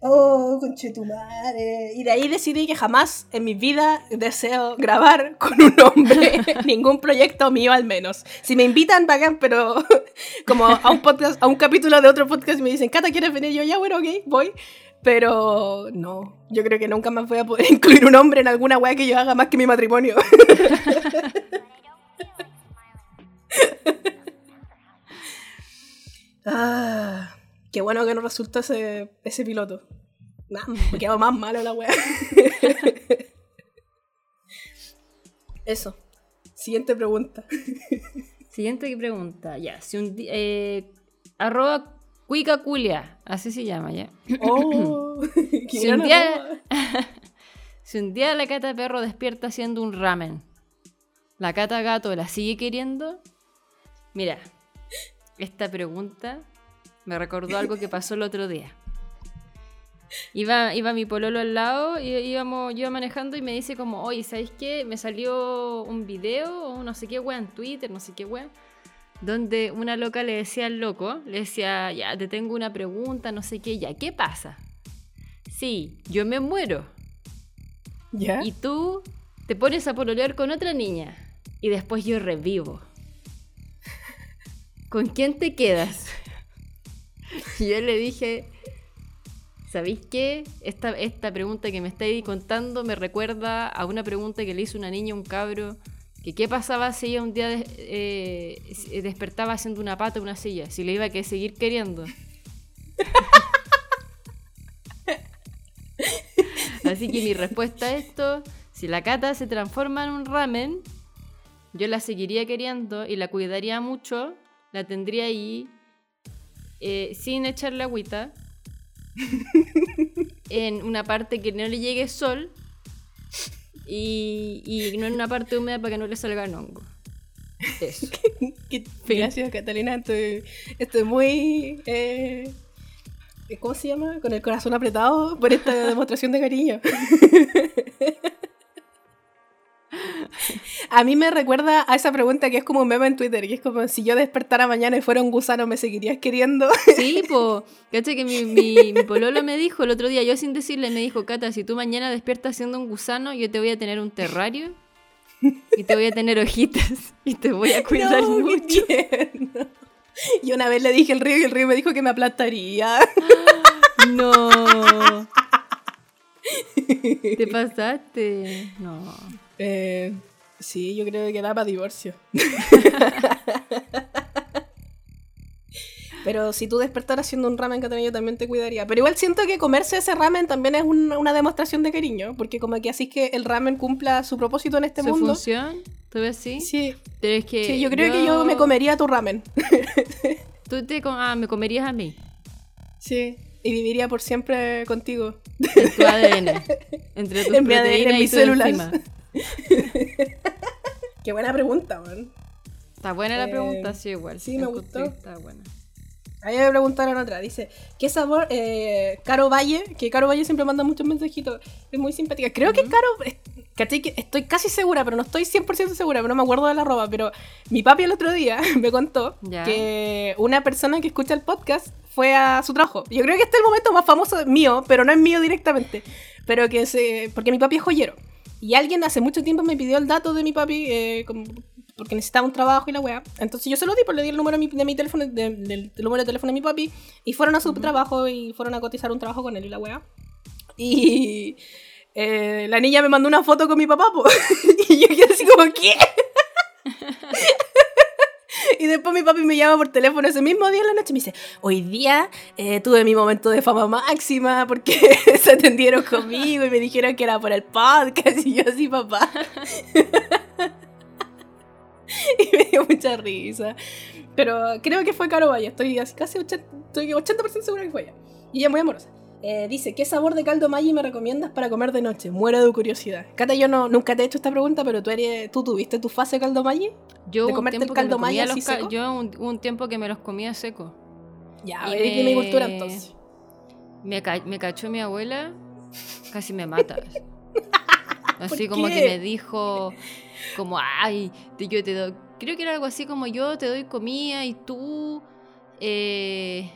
Oh, conchetumare. Y de ahí decidí que jamás en mi vida deseo grabar con un hombre. Ningún proyecto mío al menos. Si me invitan, pagan, pero como a un podcast, a un capítulo de otro podcast y me dicen, Cata, ¿quieres venir? Yo ya, bueno, ok, voy. Pero no, yo creo que nunca más voy a poder incluir un hombre en alguna weá que yo haga más que mi matrimonio. ah, qué bueno que no resultó ese, ese piloto. Nah, me quedó más malo la weá. Eso. Siguiente pregunta. Siguiente pregunta. Ya. Si un eh, arroba cuicaculia. Así se llama, ya. Oh, Si un, día, si un día la cata perro despierta haciendo un ramen, ¿la cata gato la sigue queriendo? Mira, esta pregunta me recordó algo que pasó el otro día. Iba, iba mi pololo al lado y íbamos, yo iba manejando y me dice como, oye, ¿sabéis qué? Me salió un video o no sé qué wea en Twitter, no sé qué wea, donde una loca le decía al loco, le decía, ya, te tengo una pregunta, no sé qué, ya, ¿qué pasa? Sí, yo me muero ¿Ya? y tú te pones a pololear con otra niña y después yo revivo. ¿Con quién te quedas? Y yo le dije, ¿sabéis qué? Esta, esta pregunta que me estáis contando me recuerda a una pregunta que le hizo una niña a un cabro. Que qué pasaba si ella un día eh, despertaba haciendo una pata en una silla, si le iba a que seguir queriendo. Así que mi respuesta a esto, si la cata se transforma en un ramen, yo la seguiría queriendo y la cuidaría mucho, la tendría ahí eh, sin echarle agüita, en una parte que no le llegue sol y, y no en una parte húmeda para que no le salgan hongo. Eso. Qué- Gracias, Catalina. Estoy, estoy muy. eh, ¿Cómo se llama? Con el corazón apretado por esta demostración de cariño. A mí me recuerda a esa pregunta que es como un meme en Twitter, que es como si yo despertara mañana y fuera un gusano, ¿me seguirías queriendo? Sí, po. Cacha que mi, mi, mi pololo me dijo el otro día, yo sin decirle, me dijo, Cata, si tú mañana despiertas siendo un gusano, yo te voy a tener un terrario y te voy a tener hojitas y te voy a cuidar No, mucho. Y una vez le dije al río y el río me dijo que me aplastaría. No. Te pasaste. No. Eh, sí, yo creo que da para divorcio. Pero si tú despertaras haciendo un ramen, Catalina, yo también te cuidaría. Pero igual siento que comerse ese ramen también es un- una demostración de cariño. Porque como que así que el ramen cumpla su propósito en este ¿Su mundo. función? ¿Tú ves así? Sí, Pero es que sí, yo creo que yo me comería tu ramen. Tú te com- ah, me comerías a mí. Sí, y viviría por siempre contigo. En tu ADN. Entre tus En mi ADN, proteínas en y mis tu células. enzima. Qué buena pregunta, man. Está buena la Eh, pregunta, sí, igual. sí, me gustó. Está buena. A mí me preguntaron otra. Dice, ¿qué sabor? Eh, Caro Valle, que Caro Valle siempre manda muchos mensajitos. Es muy simpática. Creo que Caro, ¿cachai? Que estoy casi segura, pero no estoy 100% segura, pero no me acuerdo de la arroba. Pero mi papi el otro día me contó que una persona que escucha el podcast fue a su trabajo. Yo creo que este es el momento más famoso mío, pero no es mío directamente. Pero que se. Porque mi papi es joyero. Y alguien hace mucho tiempo me pidió el dato de mi papi, eh, como- porque necesitaba un trabajo y la weá. Entonces yo se lo di, pues le di el número de mi, de mi teléfono, de- del, del número de teléfono de mi papi, y fueron a su trabajo y fueron a cotizar un trabajo con él y la weá. Y eh, la niña me mandó una foto con mi papá, po. y yo quedé así como, ¿qué? Y después mi papi me llama por teléfono ese mismo día en la noche y me dice, hoy día eh, tuve mi momento de fama máxima porque se atendieron conmigo y me dijeron que era por el podcast y yo así, papá. y me dio mucha risa. Pero creo que fue Caro Valle, estoy casi 80%, estoy 80 segura que fue ella. Y ella es muy amorosa. Eh, dice, ¿qué sabor de caldo Maggi me recomiendas para comer de noche? Muero de curiosidad. Cata, yo no, nunca te he hecho esta pregunta, pero tú, eres, ¿tú tuviste tu fase caldo Maggi? Yo ¿De comerte el me caldo así seco? Yo un, hubo un tiempo que me los comía seco. Ya, Y eres de mi me- cultura entonces. Me, ca- me cachó mi abuela, casi me mata. Así ¿Por como qué? que me dijo, como, ay, te- yo te doy. Creo que era algo así como yo te doy comida y tú. eh,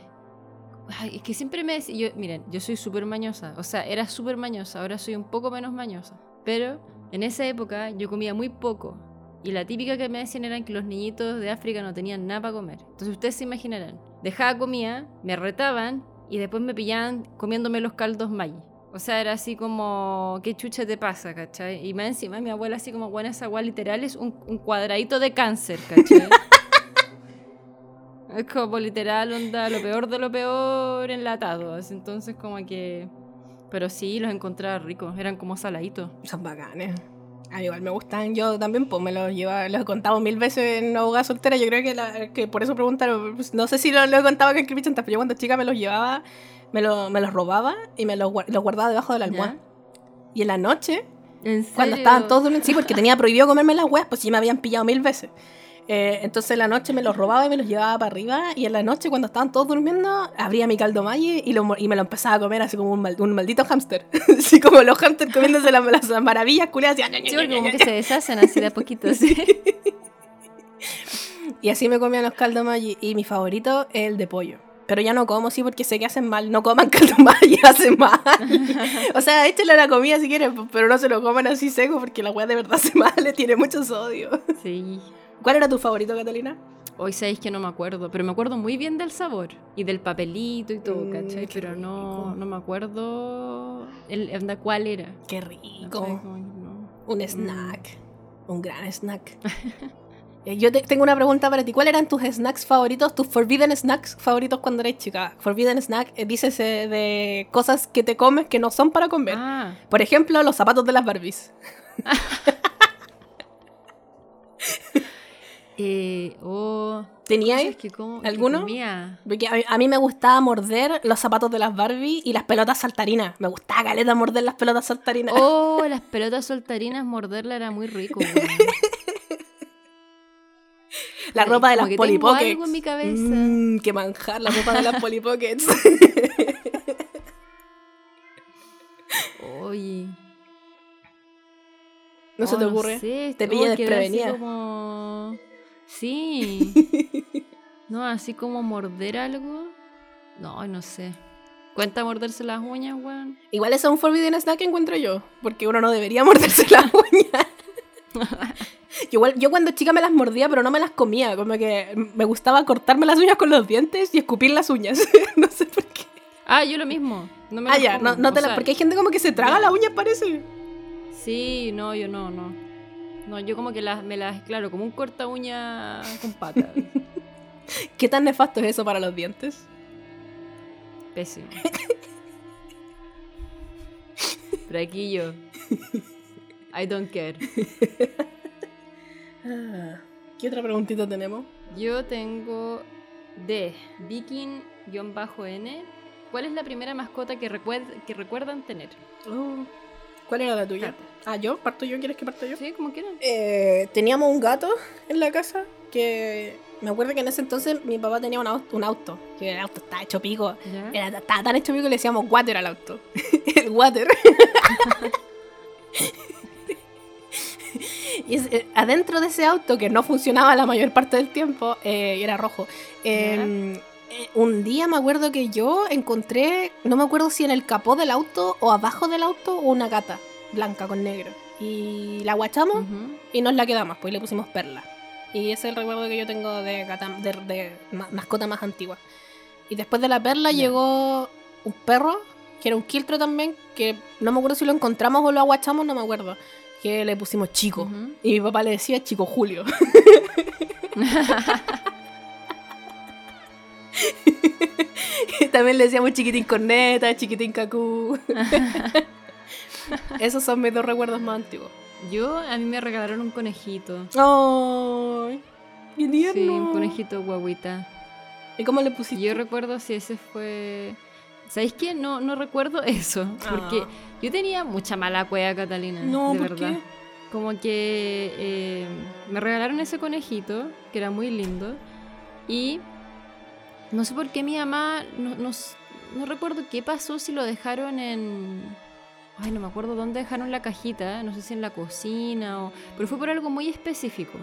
Ay, es que siempre me decía, yo, miren, yo soy súper mañosa, o sea, era súper mañosa, ahora soy un poco menos mañosa, pero en esa época yo comía muy poco y la típica que me decían era que los niñitos de África no tenían nada para comer. Entonces ustedes se imaginarán, dejaba comida, me retaban y después me pillaban comiéndome los caldos Maggi. O sea, era así como, ¿qué chucha te pasa, cachai? Y más encima mi abuela así como, bueno, esa agua literal es un, un cuadradito de cáncer, cachai? Es como literal, onda, lo peor de lo peor enlatados. Entonces, como que. Pero sí, los encontraba ricos. Eran como saladitos. Son bacanes. A mí igual me gustan. Yo también, pues me los lleva, los he contado mil veces en abogada soltera. Yo creo que, la- que por eso preguntaron. pues, No sé si lo, lo he contado en Creepy Chantas, pero yo cuando chica me los llevaba, me, lo- me los robaba y me los, los guardaba debajo de la almohada. Y en la noche, ¿En cuando estaban todos durmiendo, sí, porque tenía prohibido comerme las weas, pues ya me habían pillado mil veces. Eh, entonces en la noche me los robaba y me los llevaba para arriba. Y en la noche, cuando estaban todos durmiendo, abría mi caldo Maggi y, lo y me lo empezaba a comer así como un, mal- un maldito hámster. así como los hámsters comiéndose las, las maravillas culiadas. así, Sí, porque como que se deshacen así de a sí. Y así me comían los caldo Maggi. Y mi favorito es el de pollo. Pero ya no como, sí, porque sé que hacen mal. No coman caldo Maggi, hacen mal. o sea, échale a la comida si quieren, pero no se lo coman así seco porque la weá de verdad hace mal, le tiene mucho sodio. Sí. ¿Cuál era tu favorito, Catalina? Hoy sabéis que no me acuerdo, pero me acuerdo muy bien del sabor y del papelito y todo, Mm, ¿cachai? Pero no, no me acuerdo el, onda cuál era. Qué rico. No. Un snack. Un gran snack. Eh, Yo te- tengo una pregunta para ti. ¿Cuáles eran tus snacks favoritos, tus forbidden snacks favoritos cuando eres chica? Forbidden snack, eh, dices eh, de cosas que te comes que no son para comer. Ah, Por ejemplo, los zapatos de las Barbies. Eh, oh, ¿Tenía es que como, alguno? Que Porque a, mí, me gustaba morder los zapatos de las Barbie y las pelotas saltarinas. Me gustaba caleta morder las pelotas saltarinas. Oh, las pelotas saltarinas, morderla era muy rico. la ropa de las como Polly Pockets. Tengo. Mm, que manjar la ropa de las Polly Pockets. Oye. ¿No se te oh, ocurre? Te pilla oh, desprevenida. Como... Sí. no, así como morder algo. No, no sé. ¿Cuenta morderse las uñas, weón? Igual es un forbidden snack que encuentro yo, porque uno no debería morderse las uñas. Yo, igual, yo cuando chica me las mordía, pero no me las comía. Como que me gustaba cortarme las uñas con los dientes y escupir las uñas. no sé por qué. Ah, yo lo mismo. No me Ah, ya, como. no, te la- sea, porque hay gente como que se traga las uñas, parece. Sí, no, yo no, no. No, yo como que las, me las, claro, como un corta uña con patas. ¿Qué tan nefasto es eso para los dientes? Pésimo. Yo. I don't care. Ah, ¿Qué otra preguntita tenemos? Yo tengo de Viking-N. ¿Cuál es la primera mascota que, recuer- que recuerdan tener? Oh, ¿Cuál era la tuya? Ah, ¿yo? ¿Parto yo? ¿Quieres que parto yo? Sí, como quieran. Eh, teníamos un gato en la casa que me acuerdo que en ese entonces mi papá tenía un auto, un auto que el auto estaba hecho pico. Era, estaba tan hecho pico que le decíamos water al auto. el water. y es- eh, adentro de ese auto, que no funcionaba la mayor parte del tiempo, eh, y era rojo. Un día me acuerdo que yo encontré, no me acuerdo si en el capó del auto o abajo del auto, una gata blanca con negro. Y la guachamos y nos la quedamos, pues y le pusimos perla. Y ese es el recuerdo que yo tengo de, gata, de, de ma- mascota más antigua. Y después de la perla llegó un perro, que era un quiltro también, que no me acuerdo si lo encontramos o lo aguachamos, no me acuerdo. Que le pusimos chico. Ujú. Y mi papá le decía chico Julio. También le decíamos chiquitín corneta, chiquitín cacú. Esos son mis dos recuerdos más antiguos. Yo, a mí me regalaron un conejito. ¡Ay! ¡Qué tierno! Sí, un conejito guaguita. ¿Y cómo le pusiste? Yo recuerdo si ese fue... ¿Sabéis qué? No, no recuerdo eso. Porque Ah. yo tenía mucha mala cueva, Catalina. No, de ¿por verdad. qué? Como que eh, me regalaron ese conejito, que era muy lindo. Y no sé por qué mi mamá, no, no no recuerdo qué pasó, si lo dejaron en... Ay, no me acuerdo dónde dejaron la cajita, no sé si en la cocina o... Pero fue por algo muy específico.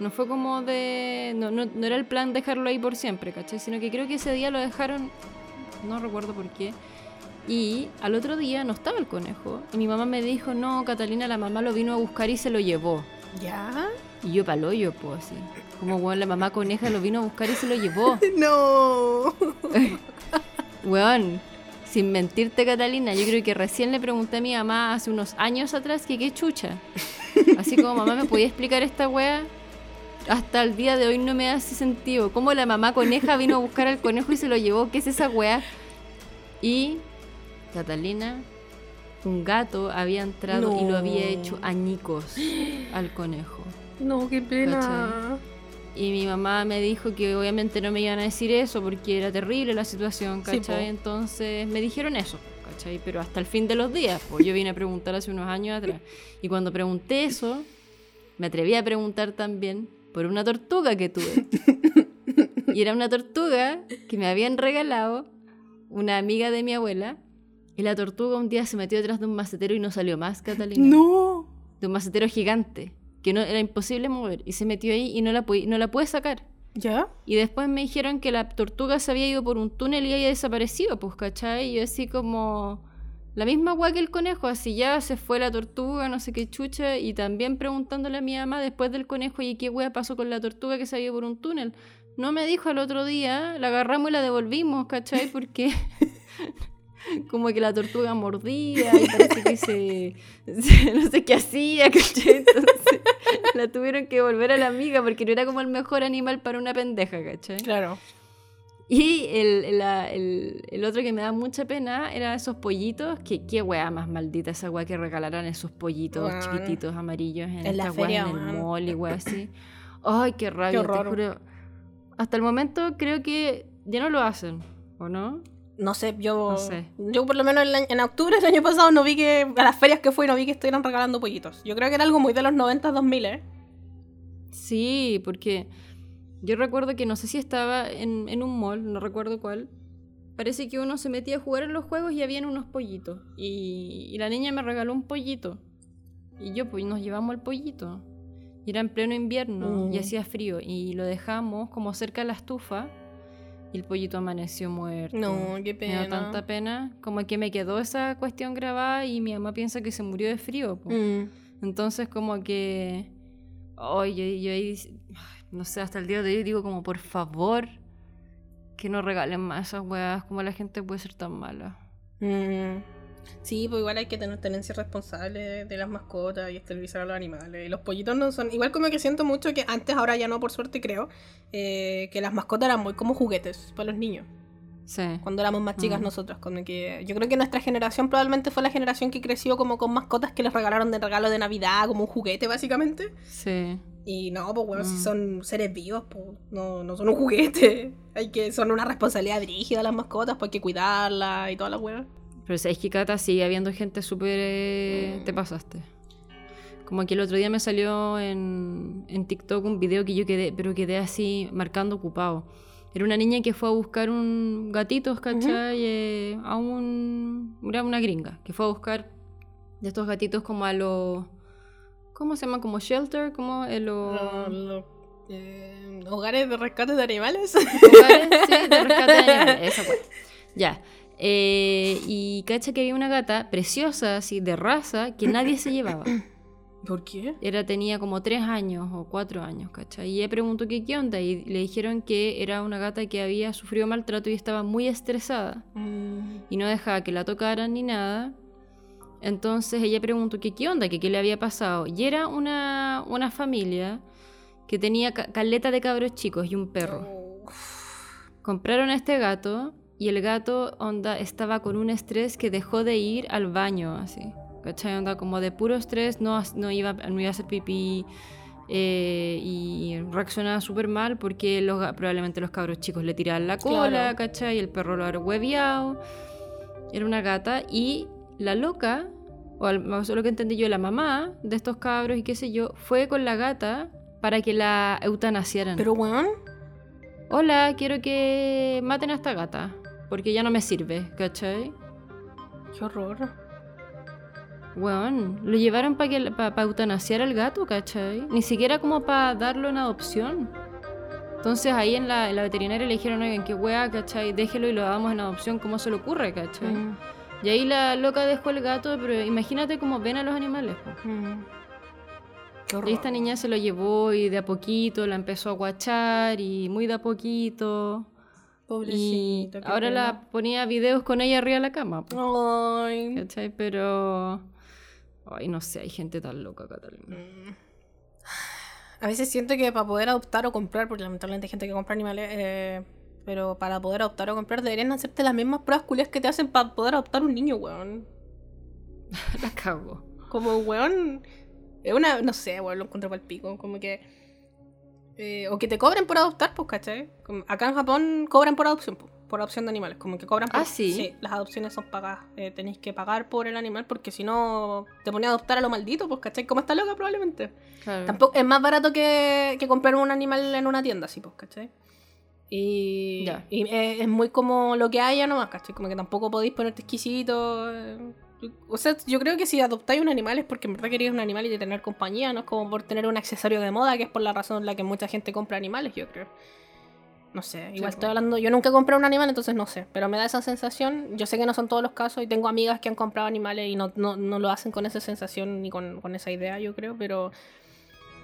No fue como de... No, no, no era el plan dejarlo ahí por siempre, ¿cachai? Sino que creo que ese día lo dejaron... No recuerdo por qué. Y al otro día no estaba el conejo. Y mi mamá me dijo, no, Catalina, la mamá lo vino a buscar y se lo llevó. ¿Ya? Y yo palo yo, pues así. Como, weón, la mamá coneja lo vino a buscar y se lo llevó. ¡No! Weón, sin mentirte, Catalina, yo creo que recién le pregunté a mi mamá hace unos años atrás que qué chucha. Así como, mamá, ¿me podía explicar esta wea? Hasta el día de hoy no me hace sentido. ¿Cómo la mamá coneja vino a buscar al conejo y se lo llevó? ¿Qué es esa wea? Y Catalina, un gato había entrado y lo había hecho añicos al conejo. No, qué pena. Y mi mamá me dijo que obviamente no me iban a decir eso porque era terrible la situación, Sí, ¿cachai? po. Entonces me dijeron eso, ¿cachai? Pero hasta el fin de los días, pues yo vine a preguntar hace unos años atrás. Y cuando pregunté eso, me atreví a preguntar también por una tortuga que tuve. Y era una tortuga que me habían regalado una amiga de mi abuela. Y la tortuga un día se metió detrás de un macetero y no salió más, Catalina No. de un macetero gigante que no era imposible mover y se metió ahí y no la, pu- no la pude sacar. ¿Ya? Y después me dijeron que la tortuga se había ido por un túnel y había desaparecido, pues, ¿cachai? Y yo así como... La misma guay que el conejo, así ya se fue la tortuga, no sé qué chucha, y también preguntándole a mi mamá después del conejo, ¿y qué wea pasó con la tortuga que se había ido por un túnel? No me dijo al otro día, la agarramos y la devolvimos, ¿cachai? Porque como que la tortuga mordía y parece que se, se- no sé qué hacía, ¿cachai? Entonces la tuvieron que volver a la amiga porque no era como el mejor animal para una pendeja, ¿cachai? Claro. Y el, la- el- el otro que me da mucha pena eran esos pollitos, que qué weá más maldita esa weá que regalaran esos pollitos Weón. chiquititos amarillos en, En la esta weá feria, en el mall y weá así. Ay, qué rabia, te horror. juro. Hasta el momento creo que ya no lo hacen, ¿o no? No sé, yo. No sé. Yo por lo menos en, la- en octubre del año pasado no vi que. A las ferias que fui no vi que estuvieran regalando pollitos. Yo creo que era algo muy de los 90, 2000, ¿eh? Sí, porque yo recuerdo que no sé si estaba en, en un mall, no recuerdo cuál, parece que uno se metía a jugar en los juegos y habían unos pollitos. Y, y la niña me regaló un pollito. Y yo, pues nos llevamos el pollito. Y era en pleno invierno y Mm. hacía frío. Y lo dejamos como cerca de la estufa. Y el pollito amaneció muerto. No, qué Me dio pena. tanta pena. Como que me quedó esa cuestión grabada y mi mamá piensa que se murió de frío. Mm. Entonces como que... Oye, yo, ahí, no sé, hasta el día de hoy digo como, por favor, que no regalen más esas weas, como la gente puede ser tan mala. Mm. Sí, pues igual hay que tener tenencia responsable de las mascotas y esterilizar a los animales. Y los pollitos no son. Igual como que siento mucho que antes, ahora ya no, por suerte creo, eh, que las mascotas eran muy como juguetes para los niños. Sí. Cuando éramos más chicas Mm. nosotros. Como que yo creo que nuestra generación probablemente fue la generación que creció como con mascotas que les regalaron de regalo de Navidad, como un juguete básicamente. Sí. Y no, pues bueno, si Mm. son seres vivos, pues no, no son un juguete. Hay que, son una responsabilidad dirigida las mascotas, pues hay que cuidarlas y todas las huevas. Pero sabéis que Cata sigue habiendo gente súper... eh, Te pasaste. Como que el otro día me salió en, en TikTok un video que yo quedé, pero quedé así marcando ocupado. Era una niña que fue a buscar un gatitos, ¿cachai? Eh, a un... Era una gringa, que fue a buscar de estos gatitos como a los... ¿Cómo se llama? Como shelter, como en los... Eh, hogares de rescate de animales. Hogares, sí, de rescate de animales, esa wea. Ya. Eh, y cacha que había una gata preciosa, así, de raza, que nadie se llevaba. ¿Por qué? Era, tenía como tres años o cuatro años, ¿cachai? Y ella preguntó que qué onda y le dijeron que era una gata que había sufrido maltrato y estaba muy estresada Mm, y no dejaba que la tocaran ni nada. Entonces ella preguntó que qué onda, que qué le había pasado. Y era una, una familia que tenía ca- caleta de cabros chicos y un perro. oh. Compraron a este gato y el gato onda estaba con un estrés que dejó de ir al baño así. ¿Cachai? Onda como de puro estrés, no, no, iba, no iba a hacer pipí eh, y reaccionaba súper mal porque los, probablemente los cabros chicos le tiraban la cola, Claro. ¿cachai? Y el perro lo había hueviado. Era una gata y la loca, o al- lo que entendí yo, la mamá de estos cabros y qué sé yo, fue con la gata para que la eutanasiaran. Pero, weón. Hola, quiero que maten a esta gata. Porque ya no me sirve, ¿cachai? Qué horror. Weón, lo llevaron para pa, pa eutanasiar al gato, ¿cachai? Ni siquiera como para darlo en adopción. Entonces ahí en la, en la veterinaria le dijeron, oigan, qué wea, ¿cachai? Déjelo y lo damos en adopción, ¿cómo se le ocurre, ¿cachai? Mm, Y ahí la loca dejó el gato, pero imagínate cómo ven a los animales, mm. Qué horror. Y esta niña se lo llevó y de a poquito la empezó a guachar y muy de a poquito. Y Pobrecita. qué ahora pena. la ponía videos con ella arriba de la cama. Ay. ¿Cachai? Pero. Ay, no sé, hay gente tan loca, Catalina. Mm. A veces siento que para poder adoptar o comprar, porque lamentablemente hay gente que compra animales, eh, pero para poder adoptar o comprar deberían hacerte las mismas pruebas culias que te hacen para poder adoptar un niño, weón. La cago. Como, weón, es una, no sé, weón, lo encuentro para el pico, como que... eh, o que te cobren por adoptar, pues, ¿cachai? Como acá en Japón cobran por adopción, pues, por adopción de animales, como que cobran por... Ah, ¿sí? Sí, las adopciones son pagadas, eh, tenéis que pagar por el animal porque si no te ponía a adoptar a lo maldito, pues, ¿cachai? Como está loca probablemente. Claro. Tampoco, es más barato que, que comprar un animal en una tienda, sí, pues, ¿cachai? Y, Ya. y es, es muy como lo que haya nomás, ¿cachai? Como que tampoco podéis ponerte exquisito. eh. O sea, yo creo que si adoptáis un animal es porque en verdad queréis un animal y de tener compañía, no es como por tener un accesorio de moda, que es por la razón en la que mucha gente compra animales, yo creo. No sé, igual pues. estoy hablando, yo nunca he comprado un animal, entonces no sé, pero me da esa sensación, yo sé que no son todos los casos y tengo amigas que han comprado animales y no, no, no lo hacen con esa sensación ni con, con esa idea, yo creo, pero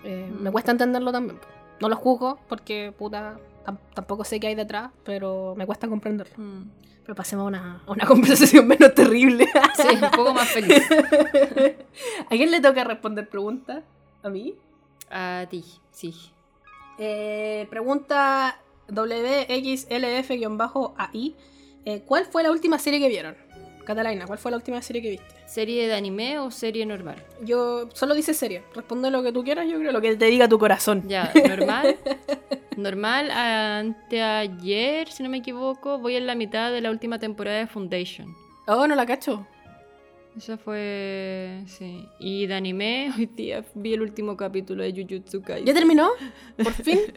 eh, me Mm. cuesta entenderlo también. No lo juzgo porque, puta, tam- tampoco sé qué hay detrás, pero me cuesta comprenderlo. Mm. Pero pasemos a una, a una conversación menos terrible. Sí, un poco más feliz. ¿A quién le toca responder preguntas? ¿A mí? A ti, sí. Eh, pregunta WXLF-AI. Eh, ¿Cuál fue la última serie que vieron? Catalina, ¿cuál fue la última serie que viste? ¿Serie de anime o serie normal? Yo solo dice serie. Responde lo que tú quieras, yo creo, lo que te diga tu corazón. Ya, normal. normal, anteayer, si no me equivoco, voy en la mitad de la última temporada de Foundation. Oh, no la cacho. Esa fue. Sí. Y de anime, hoy día vi el último capítulo de Jujutsu Kaisen. ¿Ya terminó? ¿Por fin?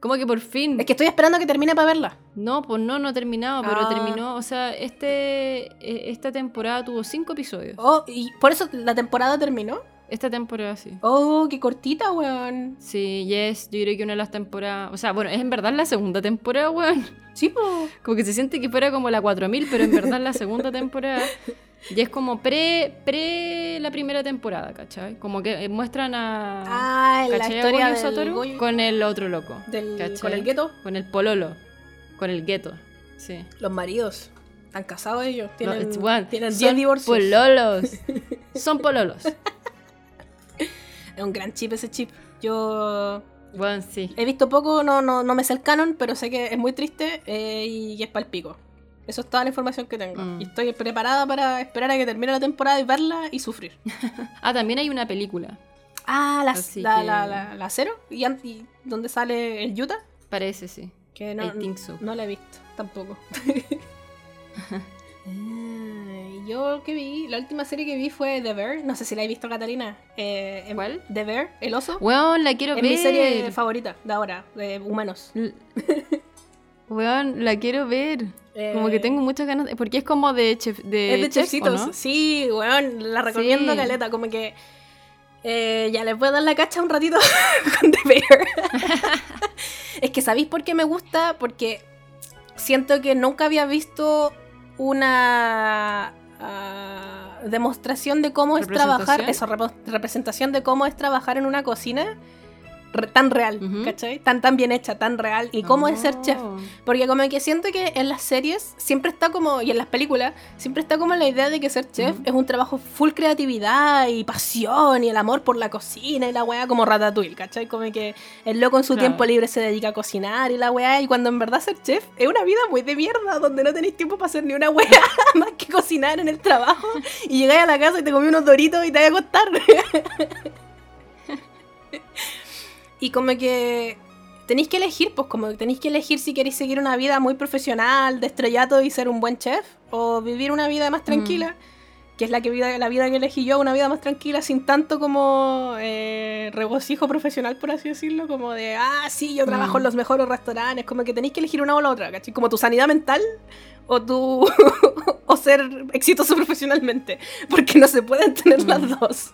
¿Cómo que por fin? Es que estoy esperando que termine para verla. No, pues no, no ha terminado, pero Ah. terminó. O sea, este, eh, esta temporada tuvo cinco episodios. Oh, y por eso la temporada terminó. Esta temporada sí. Oh, qué cortita, weón. Sí, yes, yo creo que una de las temporadas. O sea, bueno, es en verdad la segunda temporada, weón. Sí, po. Como que se siente que fuera como la 4000, pero en verdad es la segunda temporada. Y es como pre, pre la primera temporada, ¿cachai? Como que eh, muestran a. Ah, la a historia Goyo del, Goyo- con el otro loco. del- con el gueto. Con el pololo. Con el gueto. Sí. Los maridos. Están casados ellos. No, Tienen, it's one. tienen Son 10 divorcios. Pololos. Son pololos. Es un gran chip ese chip. Yo Bueno, sí. he visto poco, no, no, no me sé el canon, pero sé que es muy triste eh, y es palpico. Eso es toda la información que tengo. Mm. Y estoy preparada para esperar a que termine la temporada y verla y sufrir. Ah, también hay una película. Ah, la, la, que- la, la, cero. ¿Y, dónde sale el Utah? Parece, sí. Que no, I think so. no la he visto tampoco. Yo que vi, la última serie que vi fue The Bear. No sé si la he visto, Catalina. Eh, ¿Cuál? The Bear, el oso. Weón, la quiero Es ver. mi serie favorita de ahora, de humanos. L- Weón, la quiero ver. Como que Eh, tengo muchas ganas. de- Porque es como de chef. De Es de chef, ¿o chefcitos. no? Sí, weón, la recomiendo, Sí. caleta. Como que eh, ya les voy a dar la cacha un ratito con The Bear. es que ¿sabéis por qué me gusta? Porque siento que nunca había visto una ah, demostración de cómo es trabajar, eso, repo- representación de cómo es trabajar en una cocina re- tan real, Ujú. ¿cachai? Tan, tan bien hecha, tan real. Y cómo es ser chef. Oh. Porque como que siento que en las series siempre está como, y en las películas, siempre está como la idea de que ser chef es un trabajo full creatividad y pasión y el amor por la cocina y la weá como Ratatouille, ¿cachai? Como que el loco en su Claro. tiempo libre se dedica a cocinar y la weá, y cuando en verdad ser chef es una vida muy de mierda, donde no tenéis tiempo para hacer ni una weá más que cocinar en el trabajo y llegáis a la casa y te comí unos doritos y te vas a acostar. y como que tenéis que elegir, pues como que tenéis que elegir si queréis seguir una vida muy profesional, de estrellato y ser un buen chef, o vivir una vida más tranquila, que es la, que vida, la vida que elegí yo, una vida más tranquila, sin tanto como eh, regocijo profesional, por así decirlo, como de, ah, sí, yo trabajo Mm. en los mejores restaurantes, como que tenéis que elegir una o la otra, ¿cachai? Como tu sanidad mental o tu o ser exitoso profesionalmente, porque no se pueden tener Mm. las dos.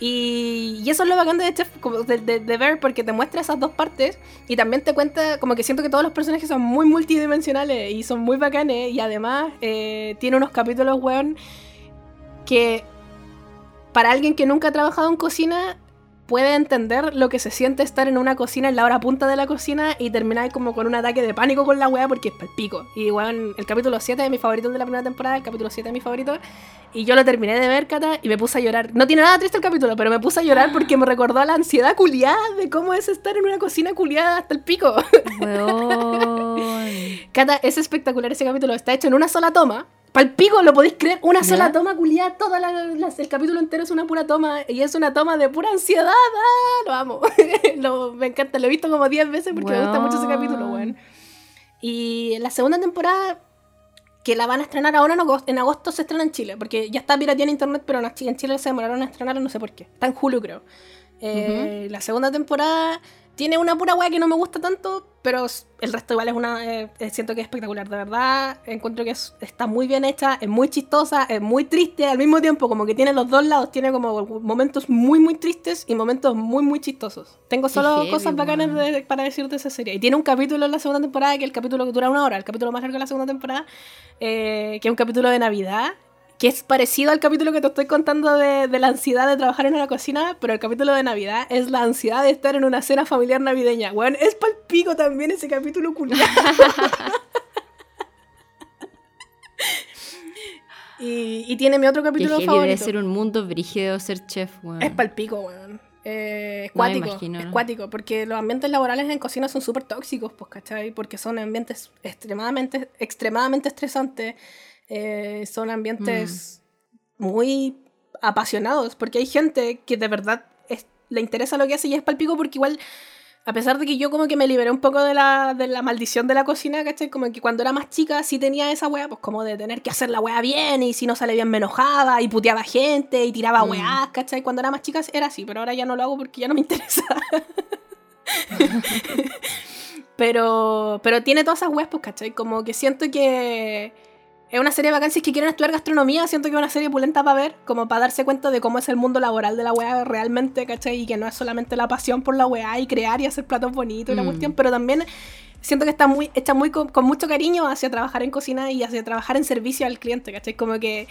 Y, y eso es lo bacán de Chef, como de, de, de ver, porque te muestra esas dos partes y también te cuenta, como que siento que todos los personajes son muy multidimensionales y son muy bacanes y además eh, tiene unos capítulos, weón, que para alguien que nunca ha trabajado en cocina puede entender lo que se siente estar en una cocina en la hora punta de la cocina y terminar como con un ataque de pánico con la weá porque es palpico. Y weón, el capítulo 7 de mis favoritos de la primera temporada, el capítulo 7 de mis favoritos. Y yo lo terminé de ver, Cata, y me puse a llorar. No tiene nada triste el capítulo, pero me puse a llorar porque me recordó a la ansiedad culiada de cómo es estar en una cocina culiada hasta el pico. Weón. Cata, es espectacular ese capítulo. Está hecho en una sola toma. Palpico, lo podéis creer. Una ¿Ya? sola toma, culiada. Toda la, la- el capítulo entero es una pura toma. Y es una toma de pura ansiedad. ¡Ah! Lo amo. Lo- me encanta. Lo he visto como 10 veces porque me gusta mucho ese capítulo, Weón. Y la segunda temporada, que la van a estrenar ahora en agosto, en agosto se estrena en Chile. Porque ya está pirateada en internet, pero en Ch- en Chile se demoraron a estrenar, no sé por qué. Está en Hulu, creo. Eh, La segunda temporada tiene una pura weá que no me gusta tanto, pero el resto igual es una. eh, eh, siento que es espectacular, de verdad. Encuentro que es- está muy bien hecha, es muy chistosa, es muy triste al mismo tiempo, como que tiene los dos lados. Tiene como momentos muy, muy tristes y momentos muy, muy chistosos. Tengo solo heavy, cosas bacanas de- para decir de esa serie. Y tiene un capítulo en la segunda temporada que el capítulo que dura una hora, el capítulo más largo de la segunda temporada, eh, que es un capítulo de Navidad que es parecido al capítulo que te estoy contando de, de la ansiedad de trabajar en una cocina, pero el capítulo de Navidad es la ansiedad de estar en una cena familiar navideña. Weón, es palpico también ese capítulo culiado. y, y tiene mi otro Que capítulo debe favorito. ser un mundo brígido ser chef, weón. Es palpico, weón. Eh, es No me cuático, imagino, es ¿no? cuático, porque los ambientes laborales en cocina son súper tóxicos, pues, ¿cachai? Porque son ambientes extremadamente, extremadamente estresantes, eh, son ambientes Mm. muy apasionados, porque hay gente que de verdad es- le interesa lo que hace y es palpico porque igual, a pesar de que yo como que me liberé un poco de la, de la maldición de la cocina, ¿cachai? Como que cuando era más chica sí tenía esa wea, pues como de tener que hacer la wea bien y si no sale bien me enojaba y puteaba gente y tiraba Mm. ¿cachai? Cuando era más chica era así, pero ahora ya no lo hago porque ya no me interesa. Pero, pero tiene todas esas weas, pues, ¿cachai? Como que siento que es una serie de vacancias que quieren estudiar gastronomía, siento que es una serie pulenta para ver, como para darse cuenta de cómo es el mundo laboral de la wea realmente, ¿cachai? Y que no es solamente la pasión por la wea y crear y hacer platos bonitos y la Mm. cuestión, pero también siento que está muy, está muy con, con mucho cariño hacia trabajar en cocina y hacia trabajar en servicio al cliente, ¿cachai? Como que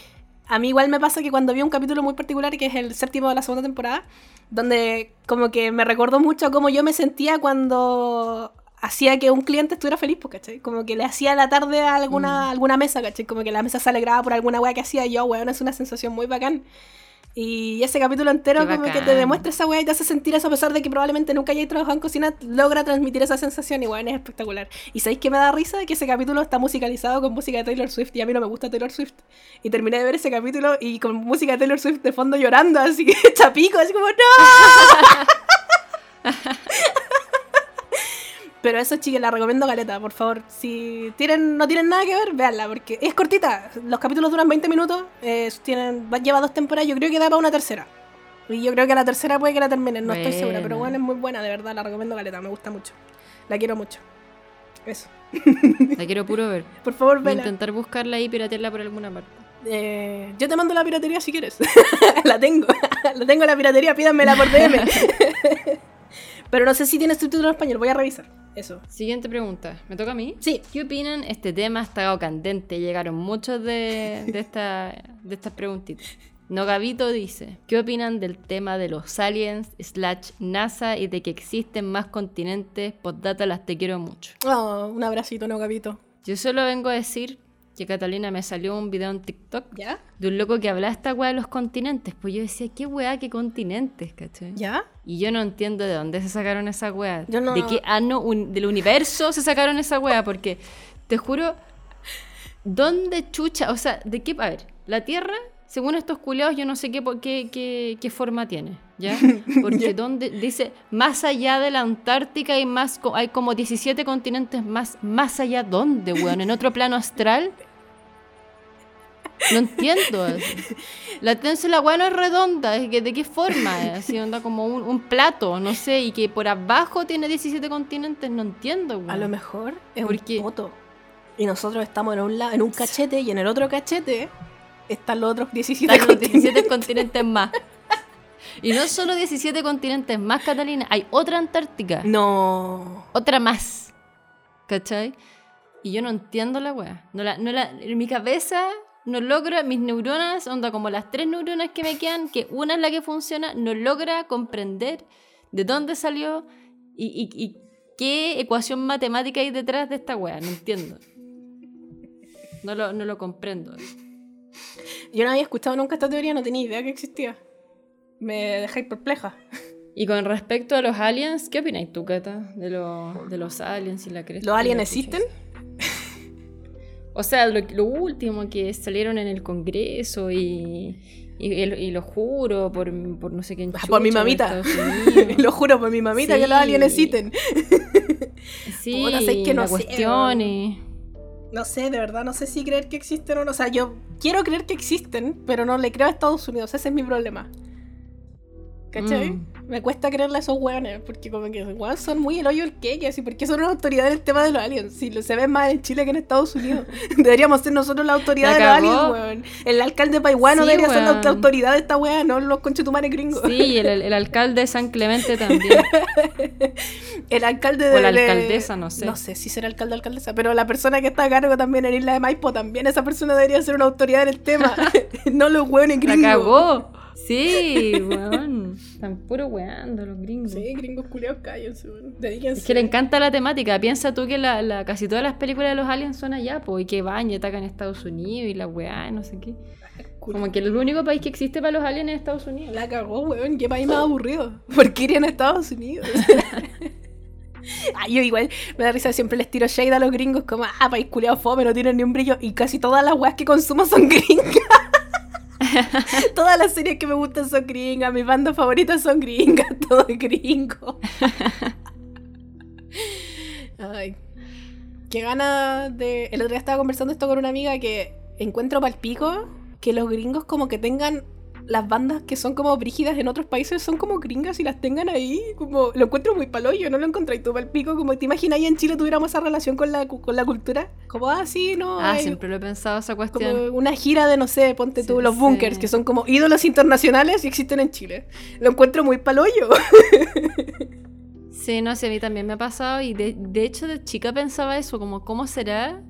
a mí igual me pasa que cuando vi un capítulo muy particular, que es el séptimo de la segunda temporada, donde como que me recordó mucho cómo yo me sentía cuando hacía que un cliente estuviera feliz, pues, ¿cachai? Como que le hacía la tarde a alguna, alguna mesa, ¿cachai? Como que la mesa se alegraba por alguna weá que hacía yo, weón, es una sensación muy bacán. Y ese capítulo entero Qué como que te demuestra esa weá y te hace sentir eso a pesar de que probablemente nunca hayáis trabajado en cocina, logra transmitir esa sensación y weón, es espectacular. Y sabéis que me da risa que ese capítulo está musicalizado con música de Taylor Swift y a mí no me gusta Taylor Swift. Y terminé de ver ese capítulo y con música de Taylor Swift de fondo llorando, así que chapico, así como ¡No! Pero eso, chiques, la recomiendo caleta, por favor. Si tienen, no tienen nada que ver, véanla, porque es cortita. Los capítulos duran 20 minutos, eh, tienen, va- lleva dos temporadas, yo creo que da para una tercera. Y yo creo que la tercera puede que la terminen, no estoy segura, pero bueno, es muy buena, de verdad, la recomiendo caleta, me gusta mucho. La quiero mucho. Eso. La quiero puro ver. Por favor, vela. intentar buscarla y piratearla por alguna parte. Eh, yo te mando la piratería si quieres. la tengo. la tengo la piratería, pídanmela por DM. Pero no sé si tiene subtítulo en español, voy a revisar. Eso. Siguiente pregunta. ¿Me toca a mí? Sí. ¿Qué opinan? Este tema ha estado candente. Llegaron muchos de, de, esta, de estas preguntitas. Nogavito dice, ¿qué opinan del tema de los aliens slash NASA y de que existen más continentes? Postdata las te quiero mucho. Oh, un abracito, no, capito. Yo solo vengo a decir que Catalina me salió un video en TikTok ¿Ya? de un loco que hablaba esta weá de los continentes. Pues yo decía, ¿qué weá, qué continentes, cachai? ¿Ya? Y yo no entiendo de dónde se sacaron esa weá. Yo no- ¿De qué ano un- del universo se sacaron esa weá? Porque te juro, ¿dónde chucha? O sea, ¿de qué? A ver, la Tierra, según estos culeados, yo no sé qué, qué, qué, qué forma tiene. ¿Ya? Porque Ya. donde dice, más allá de la Antártica hay más, hay como 17 continentes más, más allá dónde, weón, en otro plano astral. No entiendo. La entonces la weá no es redonda, es que de qué forma es, así onda como un, un plato, no sé, y que por abajo tiene 17 continentes, no entiendo, weón. A lo mejor es ¿Por un poto. Y nosotros estamos en un lado, en un cachete y en el otro cachete están los otros 17 Están los continentes. 17 continentes más. Y no solo 17 continentes más, Catalina, hay otra Antártica, No. otra más. ¿Cachai? Y yo no entiendo la weá. No la, no la, en mi cabeza no logra, mis neuronas, onda como las tres neuronas que me quedan, que una es la que funciona, no logra comprender de dónde salió y, y- y qué ecuación matemática hay detrás de esta weá. No entiendo. No lo, no lo comprendo. Yo no había escuchado nunca esta teoría, no tenía idea que existía. Me dejáis perpleja. Y con respecto a los aliens, ¿qué opináis tú, Cata? De, lo- de los aliens y la cresta. ¿Los aliens existen? O sea, lo, lo último que salieron en el Congreso y, y, lo juro por, por no sé quién. Ah, por mi mamita. Lo juro por mi mamita que los aliens existen. Sí, Puta, sé que no la sé, y... No sé, de verdad, no sé si creer que existen o no. O sea, yo quiero creer que existen, pero no le creo a Estados Unidos. Ese es mi problema. ¿Cachai? Mm. Me cuesta creerle a esos hueones, porque como que weón, son muy el hoyo del queque, así, porque son una autoridad en el tema de los aliens. Si lo se ve más en Chile que en Estados Unidos. Deberíamos ser nosotros la autoridad La de los aliens, weón. El alcalde paiguano Sí, debería ser la weón. autoridad de esta wea, no los conchetumares gringos. Sí, y el, el alcalde de San Clemente también. El alcalde O de. la de- alcaldesa, no sé. No sé si será alcalde o alcaldesa, pero la persona que está a cargo también en Isla de Maipo, también esa persona debería ser una autoridad en el tema. no los hueones La gringos. cagó. Sí, weón. Están puro weando los gringos. Sí, gringos culeados, cállense. Dedíquense. Es que le encanta la temática. Piensa tú que la, la- casi todas las películas de los aliens son allá, pues, y que van y atacan Estados Unidos y la weá, no sé qué. Como que el único país que existe para los aliens es Estados Unidos. La cagó, weón. Qué país más aburrido. ¿Por qué irían a Estados Unidos? Yo igual me da risa, siempre les tiro shade a los gringos como, ah, país culeado fome, no tienen ni un brillo. Y casi todas las weas que consumo son gringas. todas las series que me gustan son gringas, mis bandas favoritas son gringas, todo es gringo. Ay. Qué gana de. El otro día estaba conversando esto con una amiga que encuentro palpico que los gringos como que tengan las bandas que son como brígidas en otros países son como gringas y las tengan ahí. Como lo encuentro muy paloyo, no lo encontré tú el pico. Como te imaginas ahí en Chile tuviéramos esa relación con la, con la cultura. Como así, ah, ¿no? Ah, siempre lo he pensado esa cuestión. Como una gira de, no sé, ponte tú, los bunkers, que son como ídolos internacionales y existen en Chile. Lo encuentro muy paloyo. Sí, no sé, a mí también me ha pasado y de, de hecho de chica pensaba eso, como cómo será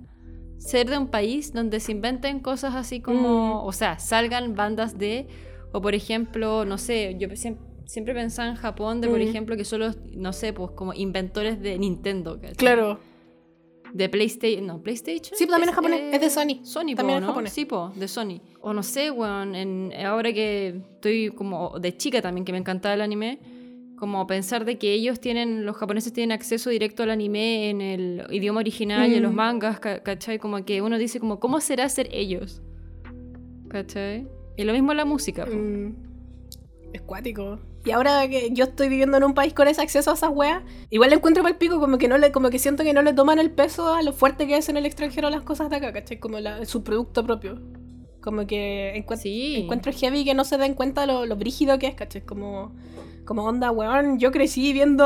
ser de un país donde se inventen cosas así como, mm. o sea, salgan bandas de, o por ejemplo, no sé, yo siempre, pensaba en Japón de, por mm. ejemplo, que solo, no sé, pues como inventores de Nintendo. Claro. De PlayStation, no, PlayStation. Sí, también es, japonés, es de Sony. Sony, también ¿no? japonés. Sí, po, de Sony. O no sé, weón, ahora que estoy como de chica también, que me encantaba el anime como pensar de que ellos tienen, los japoneses tienen acceso directo al anime en el idioma original y en los mm. mangas, ¿cachai? Como que uno dice como, ¿cómo será ser ellos? ¿Cachai? Y lo mismo la música. Mm. Es cuático. Y ahora que yo estoy viviendo en un país con ese acceso a esas weas, igual le encuentro para el pico, como que no le, como que siento que no le toman el peso a lo fuerte que es en el extranjero las cosas de acá, ¿cachai? Como su producto propio. Como que encuentro, encuentro heavy que no se den cuenta lo, lo brígido que es, ¿cachai? Como como onda, weón, yo crecí viendo,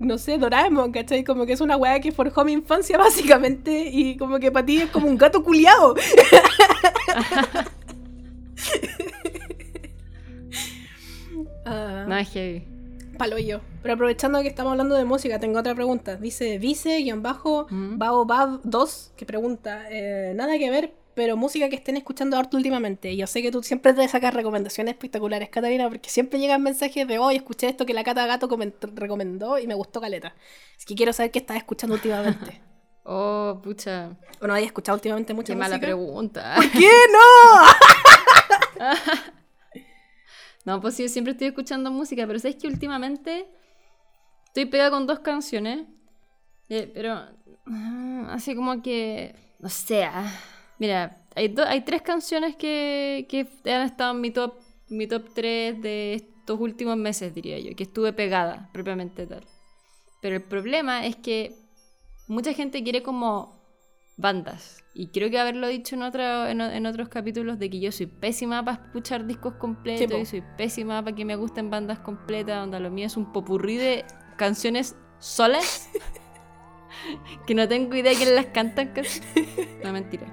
no sé, Doraemon, ¿cachai? Como que es una weá que forjó mi infancia básicamente y como que para ti es como un gato culiado. uh, no heavy. Palo yo. Pero aprovechando que estamos hablando de música, tengo otra pregunta. Dice Vice-Baobab2, que pregunta, eh, nada que ver, pero música que estén escuchando harto últimamente. Yo sé que tú siempre te sacas recomendaciones espectaculares, Catalina, porque siempre llegan mensajes de hoy escuché esto que la Cata Gato recomendó y me gustó caleta. Es que quiero saber qué estás escuchando últimamente. oh, pucha. ¿O no hayas escuchado últimamente mucha qué mala pregunta. ¿Por qué no? no, pues yo siempre estoy escuchando música, pero sabes que últimamente estoy pegada con dos canciones. Eh, pero ah, así como que, no sé, ah, Mira, hay, hay tres canciones que, han estado en mi top, mi top 3 de estos últimos meses, diría yo, que estuve pegada, propiamente tal. Pero el problema es que mucha gente quiere como bandas. Y creo que haberlo dicho en, otro, en, otros capítulos de que yo soy pésima para escuchar discos completos y soy pésima para que me gusten bandas completas, donde lo mío es un popurrí de canciones solas que no tengo idea de quién las cantan casi. No, mentira.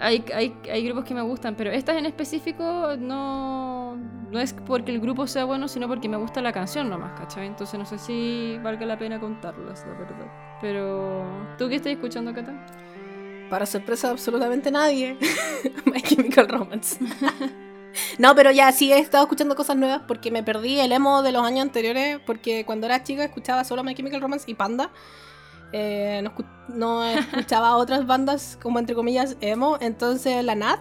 Hay, hay, hay, grupos que me gustan, pero estas en específico no, no es porque el grupo sea bueno, sino porque me gusta la canción nomás, ¿cachai? Entonces no sé si valga la pena contarlas, la verdad. Pero, ¿tú qué estás escuchando, Cata? Para sorpresa de absolutamente nadie, My Chemical Romance. no, pero ya sí he estado escuchando cosas nuevas porque me perdí el emo de los años anteriores, porque cuando era chica escuchaba solo My Chemical Romance y Panda. Eh, no, escuchaba otras bandas como entre comillas emo, entonces la Nat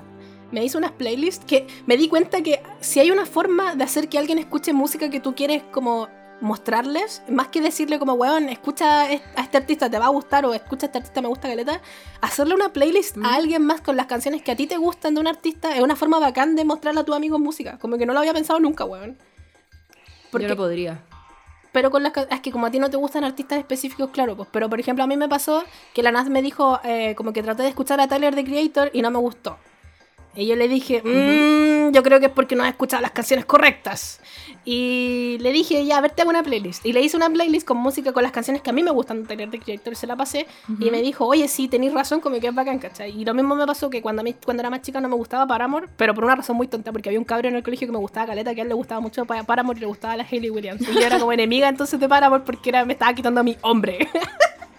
me hizo unas playlists que me di cuenta que si hay una forma de hacer que alguien escuche música que tú quieres como mostrarles, más que decirle como, weón, escucha a este artista, te va a gustar, o escucha a este artista, me gusta caleta, hacerle una playlist a mm. alguien más con las canciones que a ti te gustan de un artista es una forma bacán de mostrarle a tu amigo música, como que no lo había pensado nunca, weón. Porque, Yo no podría pero con las es que como a ti no te gustan artistas específicos, claro, pues, pero por ejemplo a mí me pasó que la Naz me dijo eh, como que traté de escuchar a Tyler the Creator y no me gustó. Y yo le dije, mmm, yo creo que es porque no has escuchado las canciones correctas. Y le dije, ya, a ver, te hago una playlist. Y le hice una playlist con música con las canciones que a mí me gustan tener de Creator y se la pasé. Y me dijo, oye, sí, tenéis razón, como que es bacán, ¿cachai? Y lo mismo me pasó que cuando, a mí, cuando era más chica no me gustaba Paramore, pero por una razón muy tonta, porque había un cabrón en el colegio que me gustaba Caleta, que a él le gustaba mucho Paramore y le gustaba la Hayley Williams. Y yo era como enemiga entonces de Paramore porque era, me estaba quitando a mi hombre.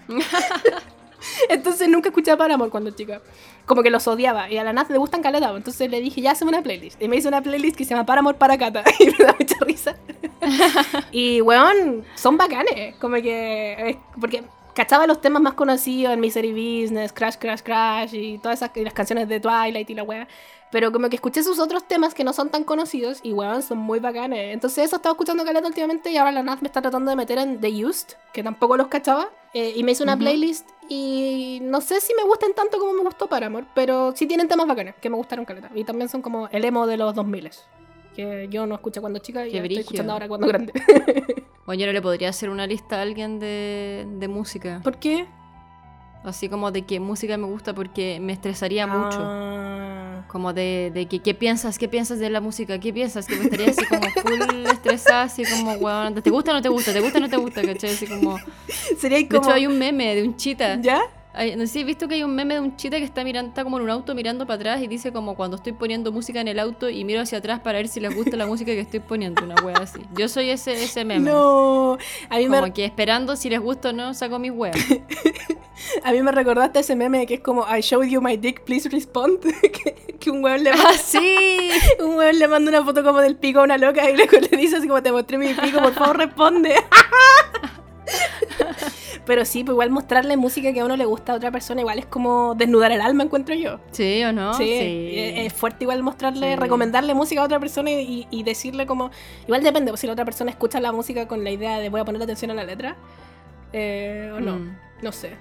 Entonces nunca escuché a Paramore cuando chica. Como que los odiaba. Y a la Naz le gustan caleta. Entonces le dije, ya hazme una playlist. Y me hizo una playlist que se llama Paramore para Cata. Y me da mucha risa. y weón, son bacanes. Como que. Porque cachaba los temas más conocidos en Misery Business, Crash, Crash, Crash y todas esas las canciones de Twilight y la weá. Pero como que escuché sus otros temas que no son tan conocidos y weón, son muy bacanes. Entonces eso estaba escuchando caleta últimamente y ahora la Naz me está tratando de meter en The Used, que tampoco los cachaba. Eh, y me hizo una playlist y no sé si me gustan tanto como me gustó Paramore, pero sí tienen temas bacanes que me gustaron caleta. Y también son como el emo de los 2000 que yo no escuché cuando chica y estoy escuchando ahora cuando grande. Oye, no le podría hacer una lista a alguien de, de música. ¿Por qué? Así como de que música me gusta porque me estresaría mucho. Como de, de que, ¿qué piensas? ¿Qué piensas de la música? ¿Qué piensas? Que me estaría así como full estresada, así como, weón, ¿te gusta o no te gusta? ¿Te gusta o no te gusta? ¿Cachai? Así como... Sería De como... hecho, hay un meme de un chita. ¿Ya? Ay, no sé si he visto que hay un meme de un chita que está mirando, está como en un auto mirando para atrás y dice como cuando estoy poniendo música en el auto y miro hacia atrás para ver si les gusta la música que estoy poniendo, una wea así. Yo soy ese, ese meme. No. A mí, me, Como que esperando si les gusta o no, saco mis weas. a mí me recordaste ese meme que es como I showed you my dick, please respond. que, que un weón le ¡Ah, sí! Un weón le manda una foto como del pico a una loca y luego le dice así como te mostré mi pico, por favor responde. Pero sí, pues igual mostrarle música que a uno le gusta a otra persona igual es como desnudar el alma, encuentro yo. ¿Sí o no? sí, Es, es fuerte igual mostrarle, Sí. recomendarle música a otra persona y, y decirle como... Igual depende, pues, si la otra persona escucha la música con la idea de voy a poner atención a la letra eh, o no, Mm. no sé.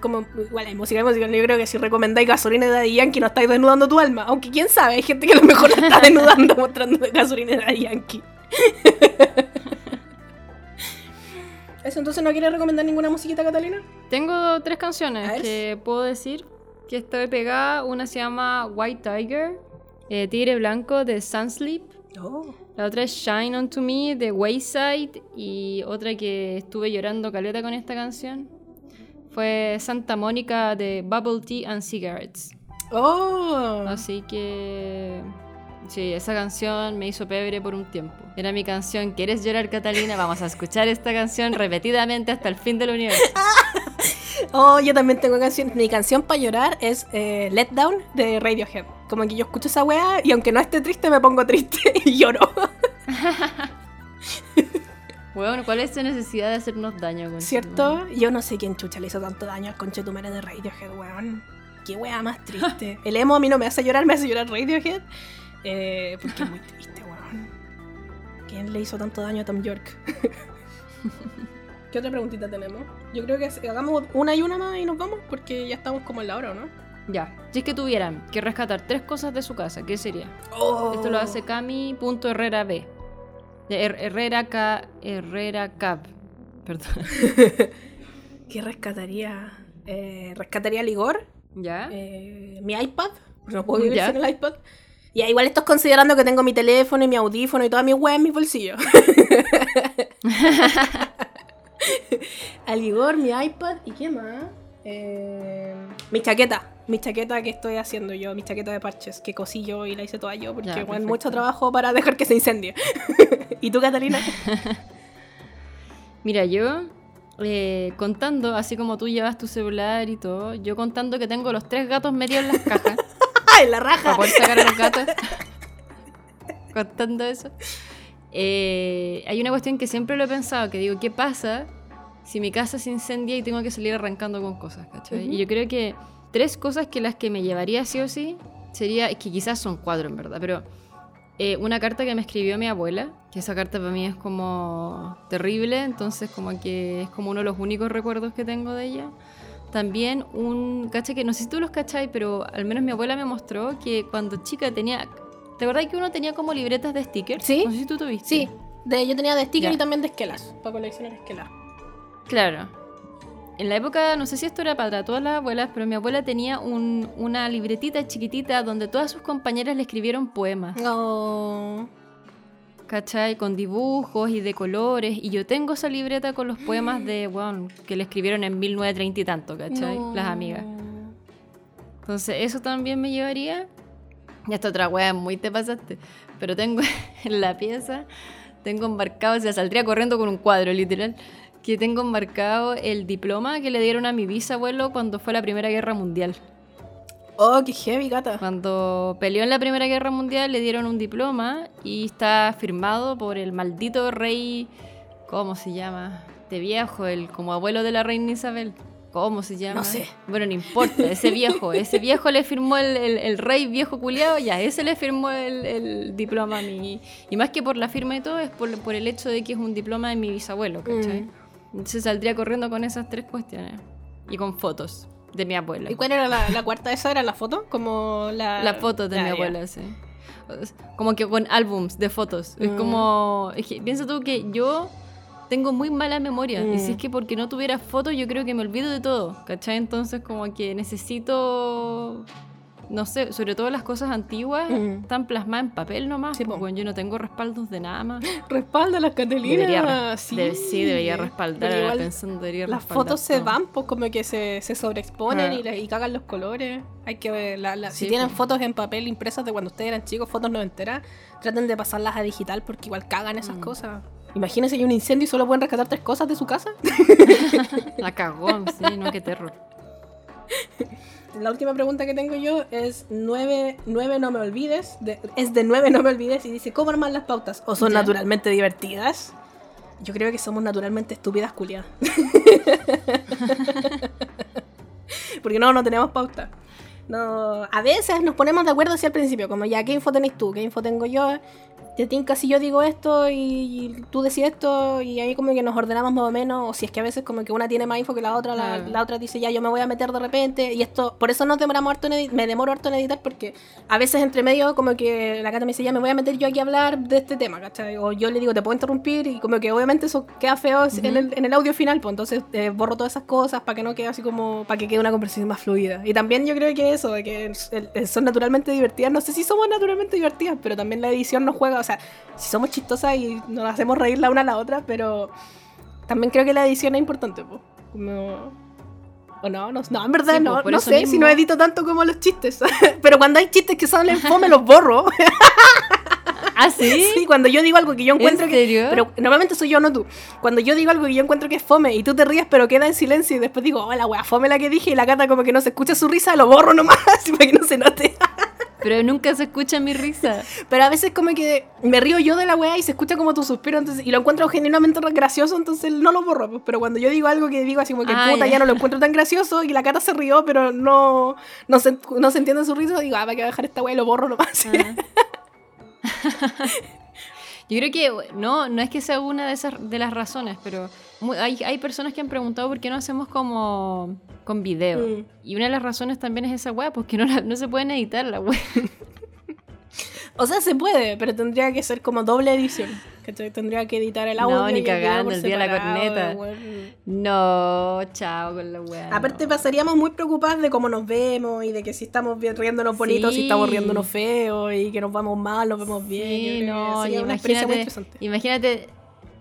Como, igual hay música, hay música. Yo creo que si recomendáis gasolina de Daddy Yankee no estáis desnudando tu alma. Aunque quién sabe, hay gente que a lo mejor la está desnudando mostrando gasolina de Daddy Yankee. Eso, entonces no quieres recomendar ninguna musiquita, Catalina? Tengo tres canciones que puedo decir que estoy pegada. Una se llama White Tiger, eh, Tigre Blanco de Sunsleep. Oh. La otra es Shine On To Me de Wayside. Y otra que estuve llorando caleta con esta canción fue Santa Mónica de Bubble Tea and Cigarettes. Oh. Así que. Sí, esa canción me hizo pebre por un tiempo. Era mi canción ¿Quieres llorar, Catalina? Vamos a escuchar esta canción repetidamente hasta el fin del universo. Oh, yo también tengo canción. Mi canción para llorar es eh, Let Down de Radiohead. Como que yo escucho esa weá y aunque no esté triste, me pongo triste y lloro. Bueno, ¿cuál es tu necesidad de hacernos daño? con ¿Cierto? Yo no sé quién chucha le hizo tanto daño al conchetumare de Radiohead, weón. Qué weá más triste. El emo a mí no me hace llorar, me hace llorar Radiohead. Eh, porque es muy triste, weón. ¿Quién le hizo tanto daño a Tom York? ¿Qué otra preguntita tenemos? Yo creo que hagamos una y una más y nos vamos porque ya estamos como en la hora, ¿o ¿no? Ya, si es que tuvieran que rescatar tres cosas de su casa, ¿qué sería? Oh. Esto lo hace Cami.herrera B. Her- Herrera K. Herrera Cab. Perdón. ¿Qué rescataría? Eh, rescataría Ligor, ¿Ya? eh, mi iPad, no puedo vivir Ya. sin el iPad. Y igual esto es considerando que tengo mi teléfono y mi audífono y toda mi web en mis bolsillos. Al Ligor, mi iPad y qué más. Eh, mi chaqueta, mi chaqueta que estoy haciendo yo, mi chaqueta de parches que cosí yo y la hice toda yo porque Ya, bueno, mucho trabajo para dejar que se incendie. ¿Y tú, Catalina? Mira, yo eh, contando, así como tú llevas tu celular y todo, yo contando que tengo los tres gatos metidos en las cajas ¡Ay, la para raja! poder sacar a los gatos. contando eso. Eh, hay una cuestión que siempre lo he pensado, que digo, ¿qué pasa si mi casa se incendia y tengo que salir arrancando con cosas? ¿cachai? Ujú. Y yo creo que tres cosas que las que me llevaría sí o sí sería, es que quizás son cuatro en verdad, pero eh, una carta que me escribió mi abuela, que esa carta para mí es como terrible, entonces como que es como uno de los únicos recuerdos que tengo de ella. También un, caché que no sé si tú los cachai, pero al menos mi abuela me mostró que cuando chica tenía, ¿te acordás que uno tenía como libretas de stickers? Sí. No sé si tú tuviste. Sí, de, yo tenía de sticker Ya. y también de esquelas, para coleccionar esquelas. Claro. En la época, no sé si esto era para todas las abuelas, pero mi abuela tenía un- una libretita chiquitita donde todas sus compañeras le escribieron poemas. Oh. ¿Cachai? Con dibujos y de colores. Y yo tengo esa libreta con los poemas de, bueno, que le escribieron en 1930 y tanto, ¿cachai? No. Las amigas. Entonces, eso también me llevaría. Y esta otra wea, muy te pasaste. Pero tengo en la pieza, tengo embarcado, o sea, saldría corriendo con un cuadro, literal. Que tengo embarcado el diploma que le dieron a mi bisabuelo cuando fue la Primera Guerra Mundial. Oh, qué heavy, gata. Cuando peleó en la Primera Guerra Mundial le dieron un diploma y está firmado por el maldito rey, ¿cómo se llama? De viejo, el como abuelo de la reina Isabel. ¿Cómo se llama? No sé. Bueno, no importa, ese viejo, ese viejo le firmó el, el- el rey viejo culiado, ya, ese le firmó el, el diploma a mí. Y más que por la firma y todo, es por, por el hecho de que es un diploma de mi bisabuelo, ¿cachai? Mm. Entonces saldría corriendo con esas tres cuestiones. Y con fotos de mi abuela. ¿Y cuál era la, la cuarta? ¿Esa era la foto? Como la... Las fotos de Ya, mi ya. abuela, sí. Como que con álbums de fotos. Es Mm. como. es que piensa tú que yo tengo muy mala memoria. Y si Mm. es que porque no tuviera fotos, yo creo que me olvido de todo. ¿Cachai? Entonces, como que necesito no sé, sobre todo las cosas antiguas, Mm. están plasmadas en papel nomás. Sí, pues, po. bueno, yo no tengo respaldos de nada más. Respalda a las Catalinas. Debería, sí. debe- sí, debería respaldar. Pero Ahora igual pensando, debería Las respaldar fotos se van, pues como que se, se sobreexponen Ah. y, cagan los colores. Hay que ver, la- la- si tienen fotos en papel impresas de cuando ustedes eran chicos, fotos noventeras, traten de pasarlas a digital porque igual cagan Mm. esas cosas. Imagínense hay un incendio y solo pueden rescatar tres cosas de su casa. La cagó, sí, no, qué terror. La última pregunta que tengo yo es nueve, nueve no me olvides. de- es de nueve no me olvides y dice, ¿cómo arman las pautas? ¿O son Ya. naturalmente divertidas? Yo creo que somos naturalmente estúpidas culiadas. Porque no, no tenemos pauta. No, a veces nos ponemos de acuerdo hacia el principio, como ya, ¿qué info tenéis tú? ¿Qué info tengo yo? Te tinca si yo digo esto y, tú decís esto y ahí como que nos ordenamos más o menos, o si es que a veces como que una tiene más info que la otra, la, otra dice ya yo me voy a meter de repente y esto, por eso nos demoramos harto en edit- me demoro harto en editar porque a veces entre medio como que la Cata me dice ya me voy a meter yo aquí a hablar de este tema, ¿cachai? O yo le digo te puedo interrumpir y como que obviamente eso queda feo en, el, en el audio final, pues entonces eh, borro todas esas cosas para que no quede así como, para que quede una conversación más fluida. Y también yo creo que eso, de que son naturalmente divertidas, no sé si somos naturalmente divertidas, pero también la edición nos juega, sea, si somos chistosas y nos hacemos reír la una a la otra, pero también creo que la edición es importante, pues. Como... O no, no, no, en verdad Sí, no, no sé mismo. si no edito tanto como los chistes. pero cuando hay chistes que salen fome los borro. ¿Ah, sí? Sí, cuando yo digo algo que yo encuentro ¿En que. serio? Pero normalmente soy yo, no tú. Cuando yo digo algo que yo encuentro que es fome y tú te ríes, pero queda en silencio y después digo, oh, la wea fome la que dije y la cata como que no se escucha su risa, lo borro nomás para que no se note. Pero nunca se escucha mi risa. Pero a veces como que me río yo de la wea y se escucha como tu suspiro entonces, y lo encuentro genuinamente gracioso, entonces no lo borro. pues. Pero cuando yo digo algo que digo así como que Ah, puta, ya. ya no lo encuentro tan gracioso y la cata se rió, pero no, no, se, no se entiende su risa, digo, ah, para que dejar esta wea y lo borro nomás. Ah. Yo creo que no, no es que sea una de esas de las razones, pero hay, hay personas que han preguntado por qué no hacemos como con video. Mm. Y una de las razones también es esa weá, porque no, la- no se pueden editar la weá. O sea, se puede, pero tendría que ser como doble edición. ¿cachai? Tendría que editar el audio. No, ni cagando, el día de la corneta. weón. No, chao con la weá. Aparte no. pasaríamos muy preocupadas de cómo nos vemos y de que si estamos bien riéndonos bonitos, si estamos riéndonos feos y que nos vamos mal, nos vemos bien. Sí, que no, experiencia muy imagínate.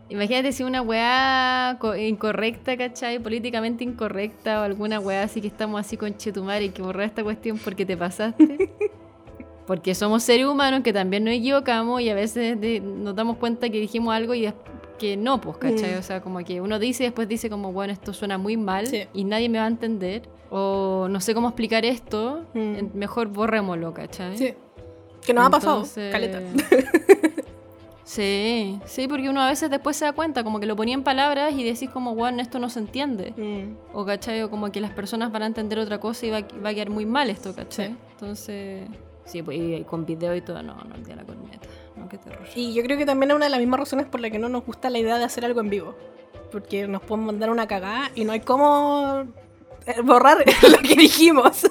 Imagínate, si una weá co- incorrecta, ¿cachai? Políticamente incorrecta o alguna weá así que estamos así con chetumar y que borrar esta cuestión porque te pasaste. Porque somos seres humanos que también nos equivocamos y a veces de- nos damos cuenta que dijimos algo y que no, pues, ¿cachai? Mm. O sea, como que uno dice y después dice como, bueno, esto suena muy mal Sí. y nadie me va a entender. O no sé cómo explicar esto, Mm. mejor borrémoslo, ¿cachai? Sí. Que nos ha pasado, Entonces- caleta. Sí, sí, porque uno a veces después se da cuenta, como que lo ponía en palabras y decís como, bueno, esto no se entiende. Mm. O, ¿cachai? O como que las personas van a entender otra cosa y va, va a quedar muy mal esto, ¿cachai? Sí. Entonces, sí, pues, y, con video y todo, no, no, de la corneta. No, qué terror. Y yo creo que también es una de las mismas razones por las que no nos gusta la idea de hacer algo en vivo. Porque nos pueden mandar una cagada y no hay cómo eh, borrar lo que dijimos.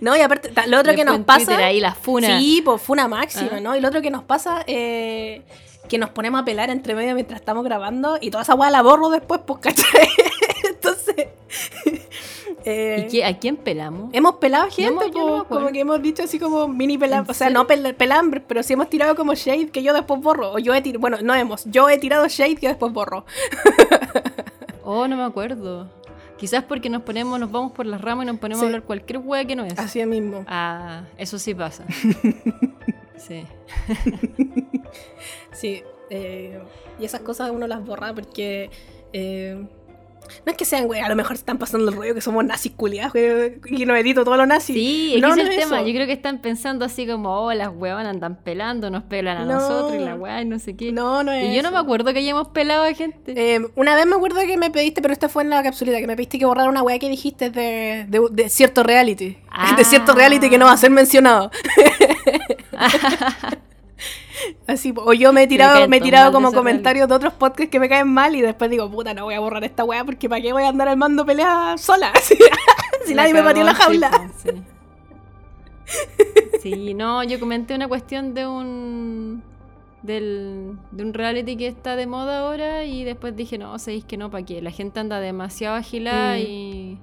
No, y aparte, lo otro que nos pasa. Twitter ahí la funa. Sí, pues fue una máxima, Ah. ¿no? Y lo otro que nos pasa, eh, que nos ponemos a pelar entre medio mientras estamos grabando y toda esa weá la borro después, pues, ¿cachai? Entonces. eh, ¿Y qué, a quién pelamos? Hemos pelado gente, no po, como que hemos dicho así como mini pelam, ¿En o sea, no pel pelambres, pero sí hemos tirado como shade que yo después borro. O yo he tirado, bueno, no hemos, yo he tirado shade que después borro. Oh, no me acuerdo. Quizás porque nos ponemos, nos vamos por las ramas y nos ponemos Sí. a hablar cualquier hueá que no es. Así mismo. Ah, eso sí pasa. sí. Sí. eh, y esas cosas uno las borra porque. eh, no es que sean, güey, a lo mejor están pasando el rollo que somos nazis culiados, güey, y no edito todo lo nazi. Sí, es que no, es el es tema. eso. Yo creo que están pensando así como, oh, las huevas andan pelando, nos pelan a No. nosotros y la hueá y no sé qué. No, no es. y yo no me acuerdo que hayamos pelado a gente. Eh, una vez me acuerdo que me pediste, pero esta fue en la capsulita, que me pediste que borrara una weá que dijiste de, de, de cierto reality. Ah. De cierto reality que no va a ser mencionado. Así, o yo me he tirado, me he tirado de como comentarios de otros podcasts que me caen mal y después digo, puta, no voy a borrar esta weá porque para qué voy a andar armando peleas sola. Si nadie me pateó en la sí, jaula. po, Sí. Sí, no, yo comenté una cuestión de un del, de un reality que está de moda ahora y después dije, no, sabéis que no, ¿para qué? La gente anda demasiado agilada Mm. y,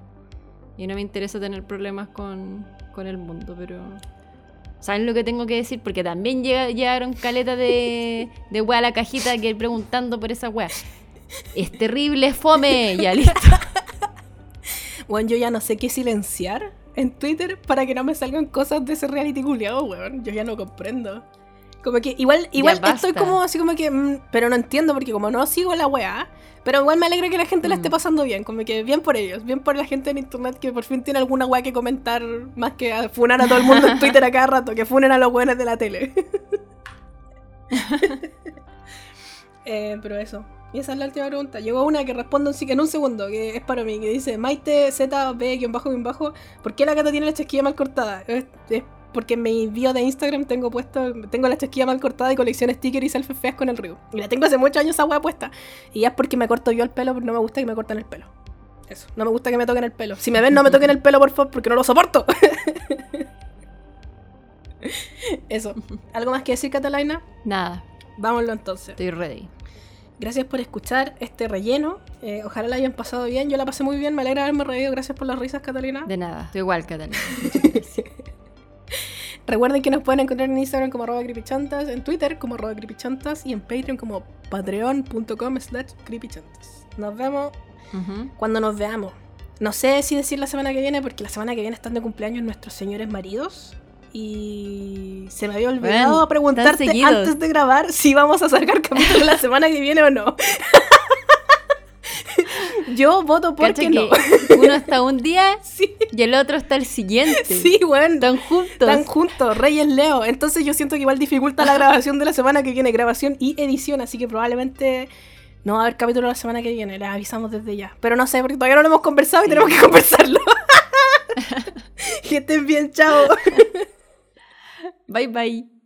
y no me interesa tener problemas con, con el mundo, pero. ¿Saben lo que tengo que decir? Porque también llega- llegaron caletas de, de a la cajita que preguntando por esa wea. Es terrible, fome. Ya listo. Bueno, yo ya no sé qué silenciar en Twitter para que no me salgan cosas de ese reality culiado, weón. Yo ya no comprendo. Como que igual, igual estoy como así como que, mm, pero no entiendo porque como no sigo la weá, pero igual me alegra que la gente la esté Mm. pasando bien, como que bien por ellos, bien por la gente en internet que por fin tiene alguna weá que comentar más que a funar a todo el mundo en Twitter a cada rato, que funen a los weones de la tele. Eh, pero eso. Y esa es la última pregunta. Llegó una que respondo así que en un segundo, que es para mí, que dice Maite ZB-bajo, ¿por qué la gata tiene la chasquilla mal cortada? Es, es porque en mi bio de Instagram tengo puesto, tengo la chasquilla mal cortada y colección stickers y selfies feas con el río. Y la tengo hace muchos años esa hueá puesta. Y es porque me corto yo el pelo, pero no me gusta que me corten el pelo. Eso, no me gusta que me toquen el pelo. Si me ven, no me toquen el pelo, por favor, porque no lo soporto. Eso. ¿Algo más que decir, Catalina? Nada, Vámonos entonces. estoy ready. Gracias por escuchar este relleno. Eh, ojalá la hayan pasado bien. Yo la pasé muy bien. Me alegra haberme reído. Gracias por las risas, Catalina. De nada, estoy igual, Catalina. Recuerden que nos pueden encontrar en Instagram como arroba creepychantas, en Twitter como arroba creepychantas y en Patreon como patreon.com slash creepychantas. Nos vemos cuando nos veamos. No sé si decir la semana que viene porque la semana que viene están de cumpleaños nuestros señores maridos. Y se me había olvidado Bueno, preguntarte antes de grabar si vamos a sacar capítulo la semana que viene o no. Yo voto porque que no. uno está un día Sí, y el otro está el siguiente. sí, bueno. Están juntos. Están juntos, Reyes Leo. Entonces yo siento que igual dificulta la grabación de la semana que viene, grabación y edición, así que probablemente no va a haber capítulo la semana que viene, les avisamos desde ya. Pero no sé, porque todavía no lo hemos conversado y tenemos que conversarlo. que estén bien, chao. Bye bye.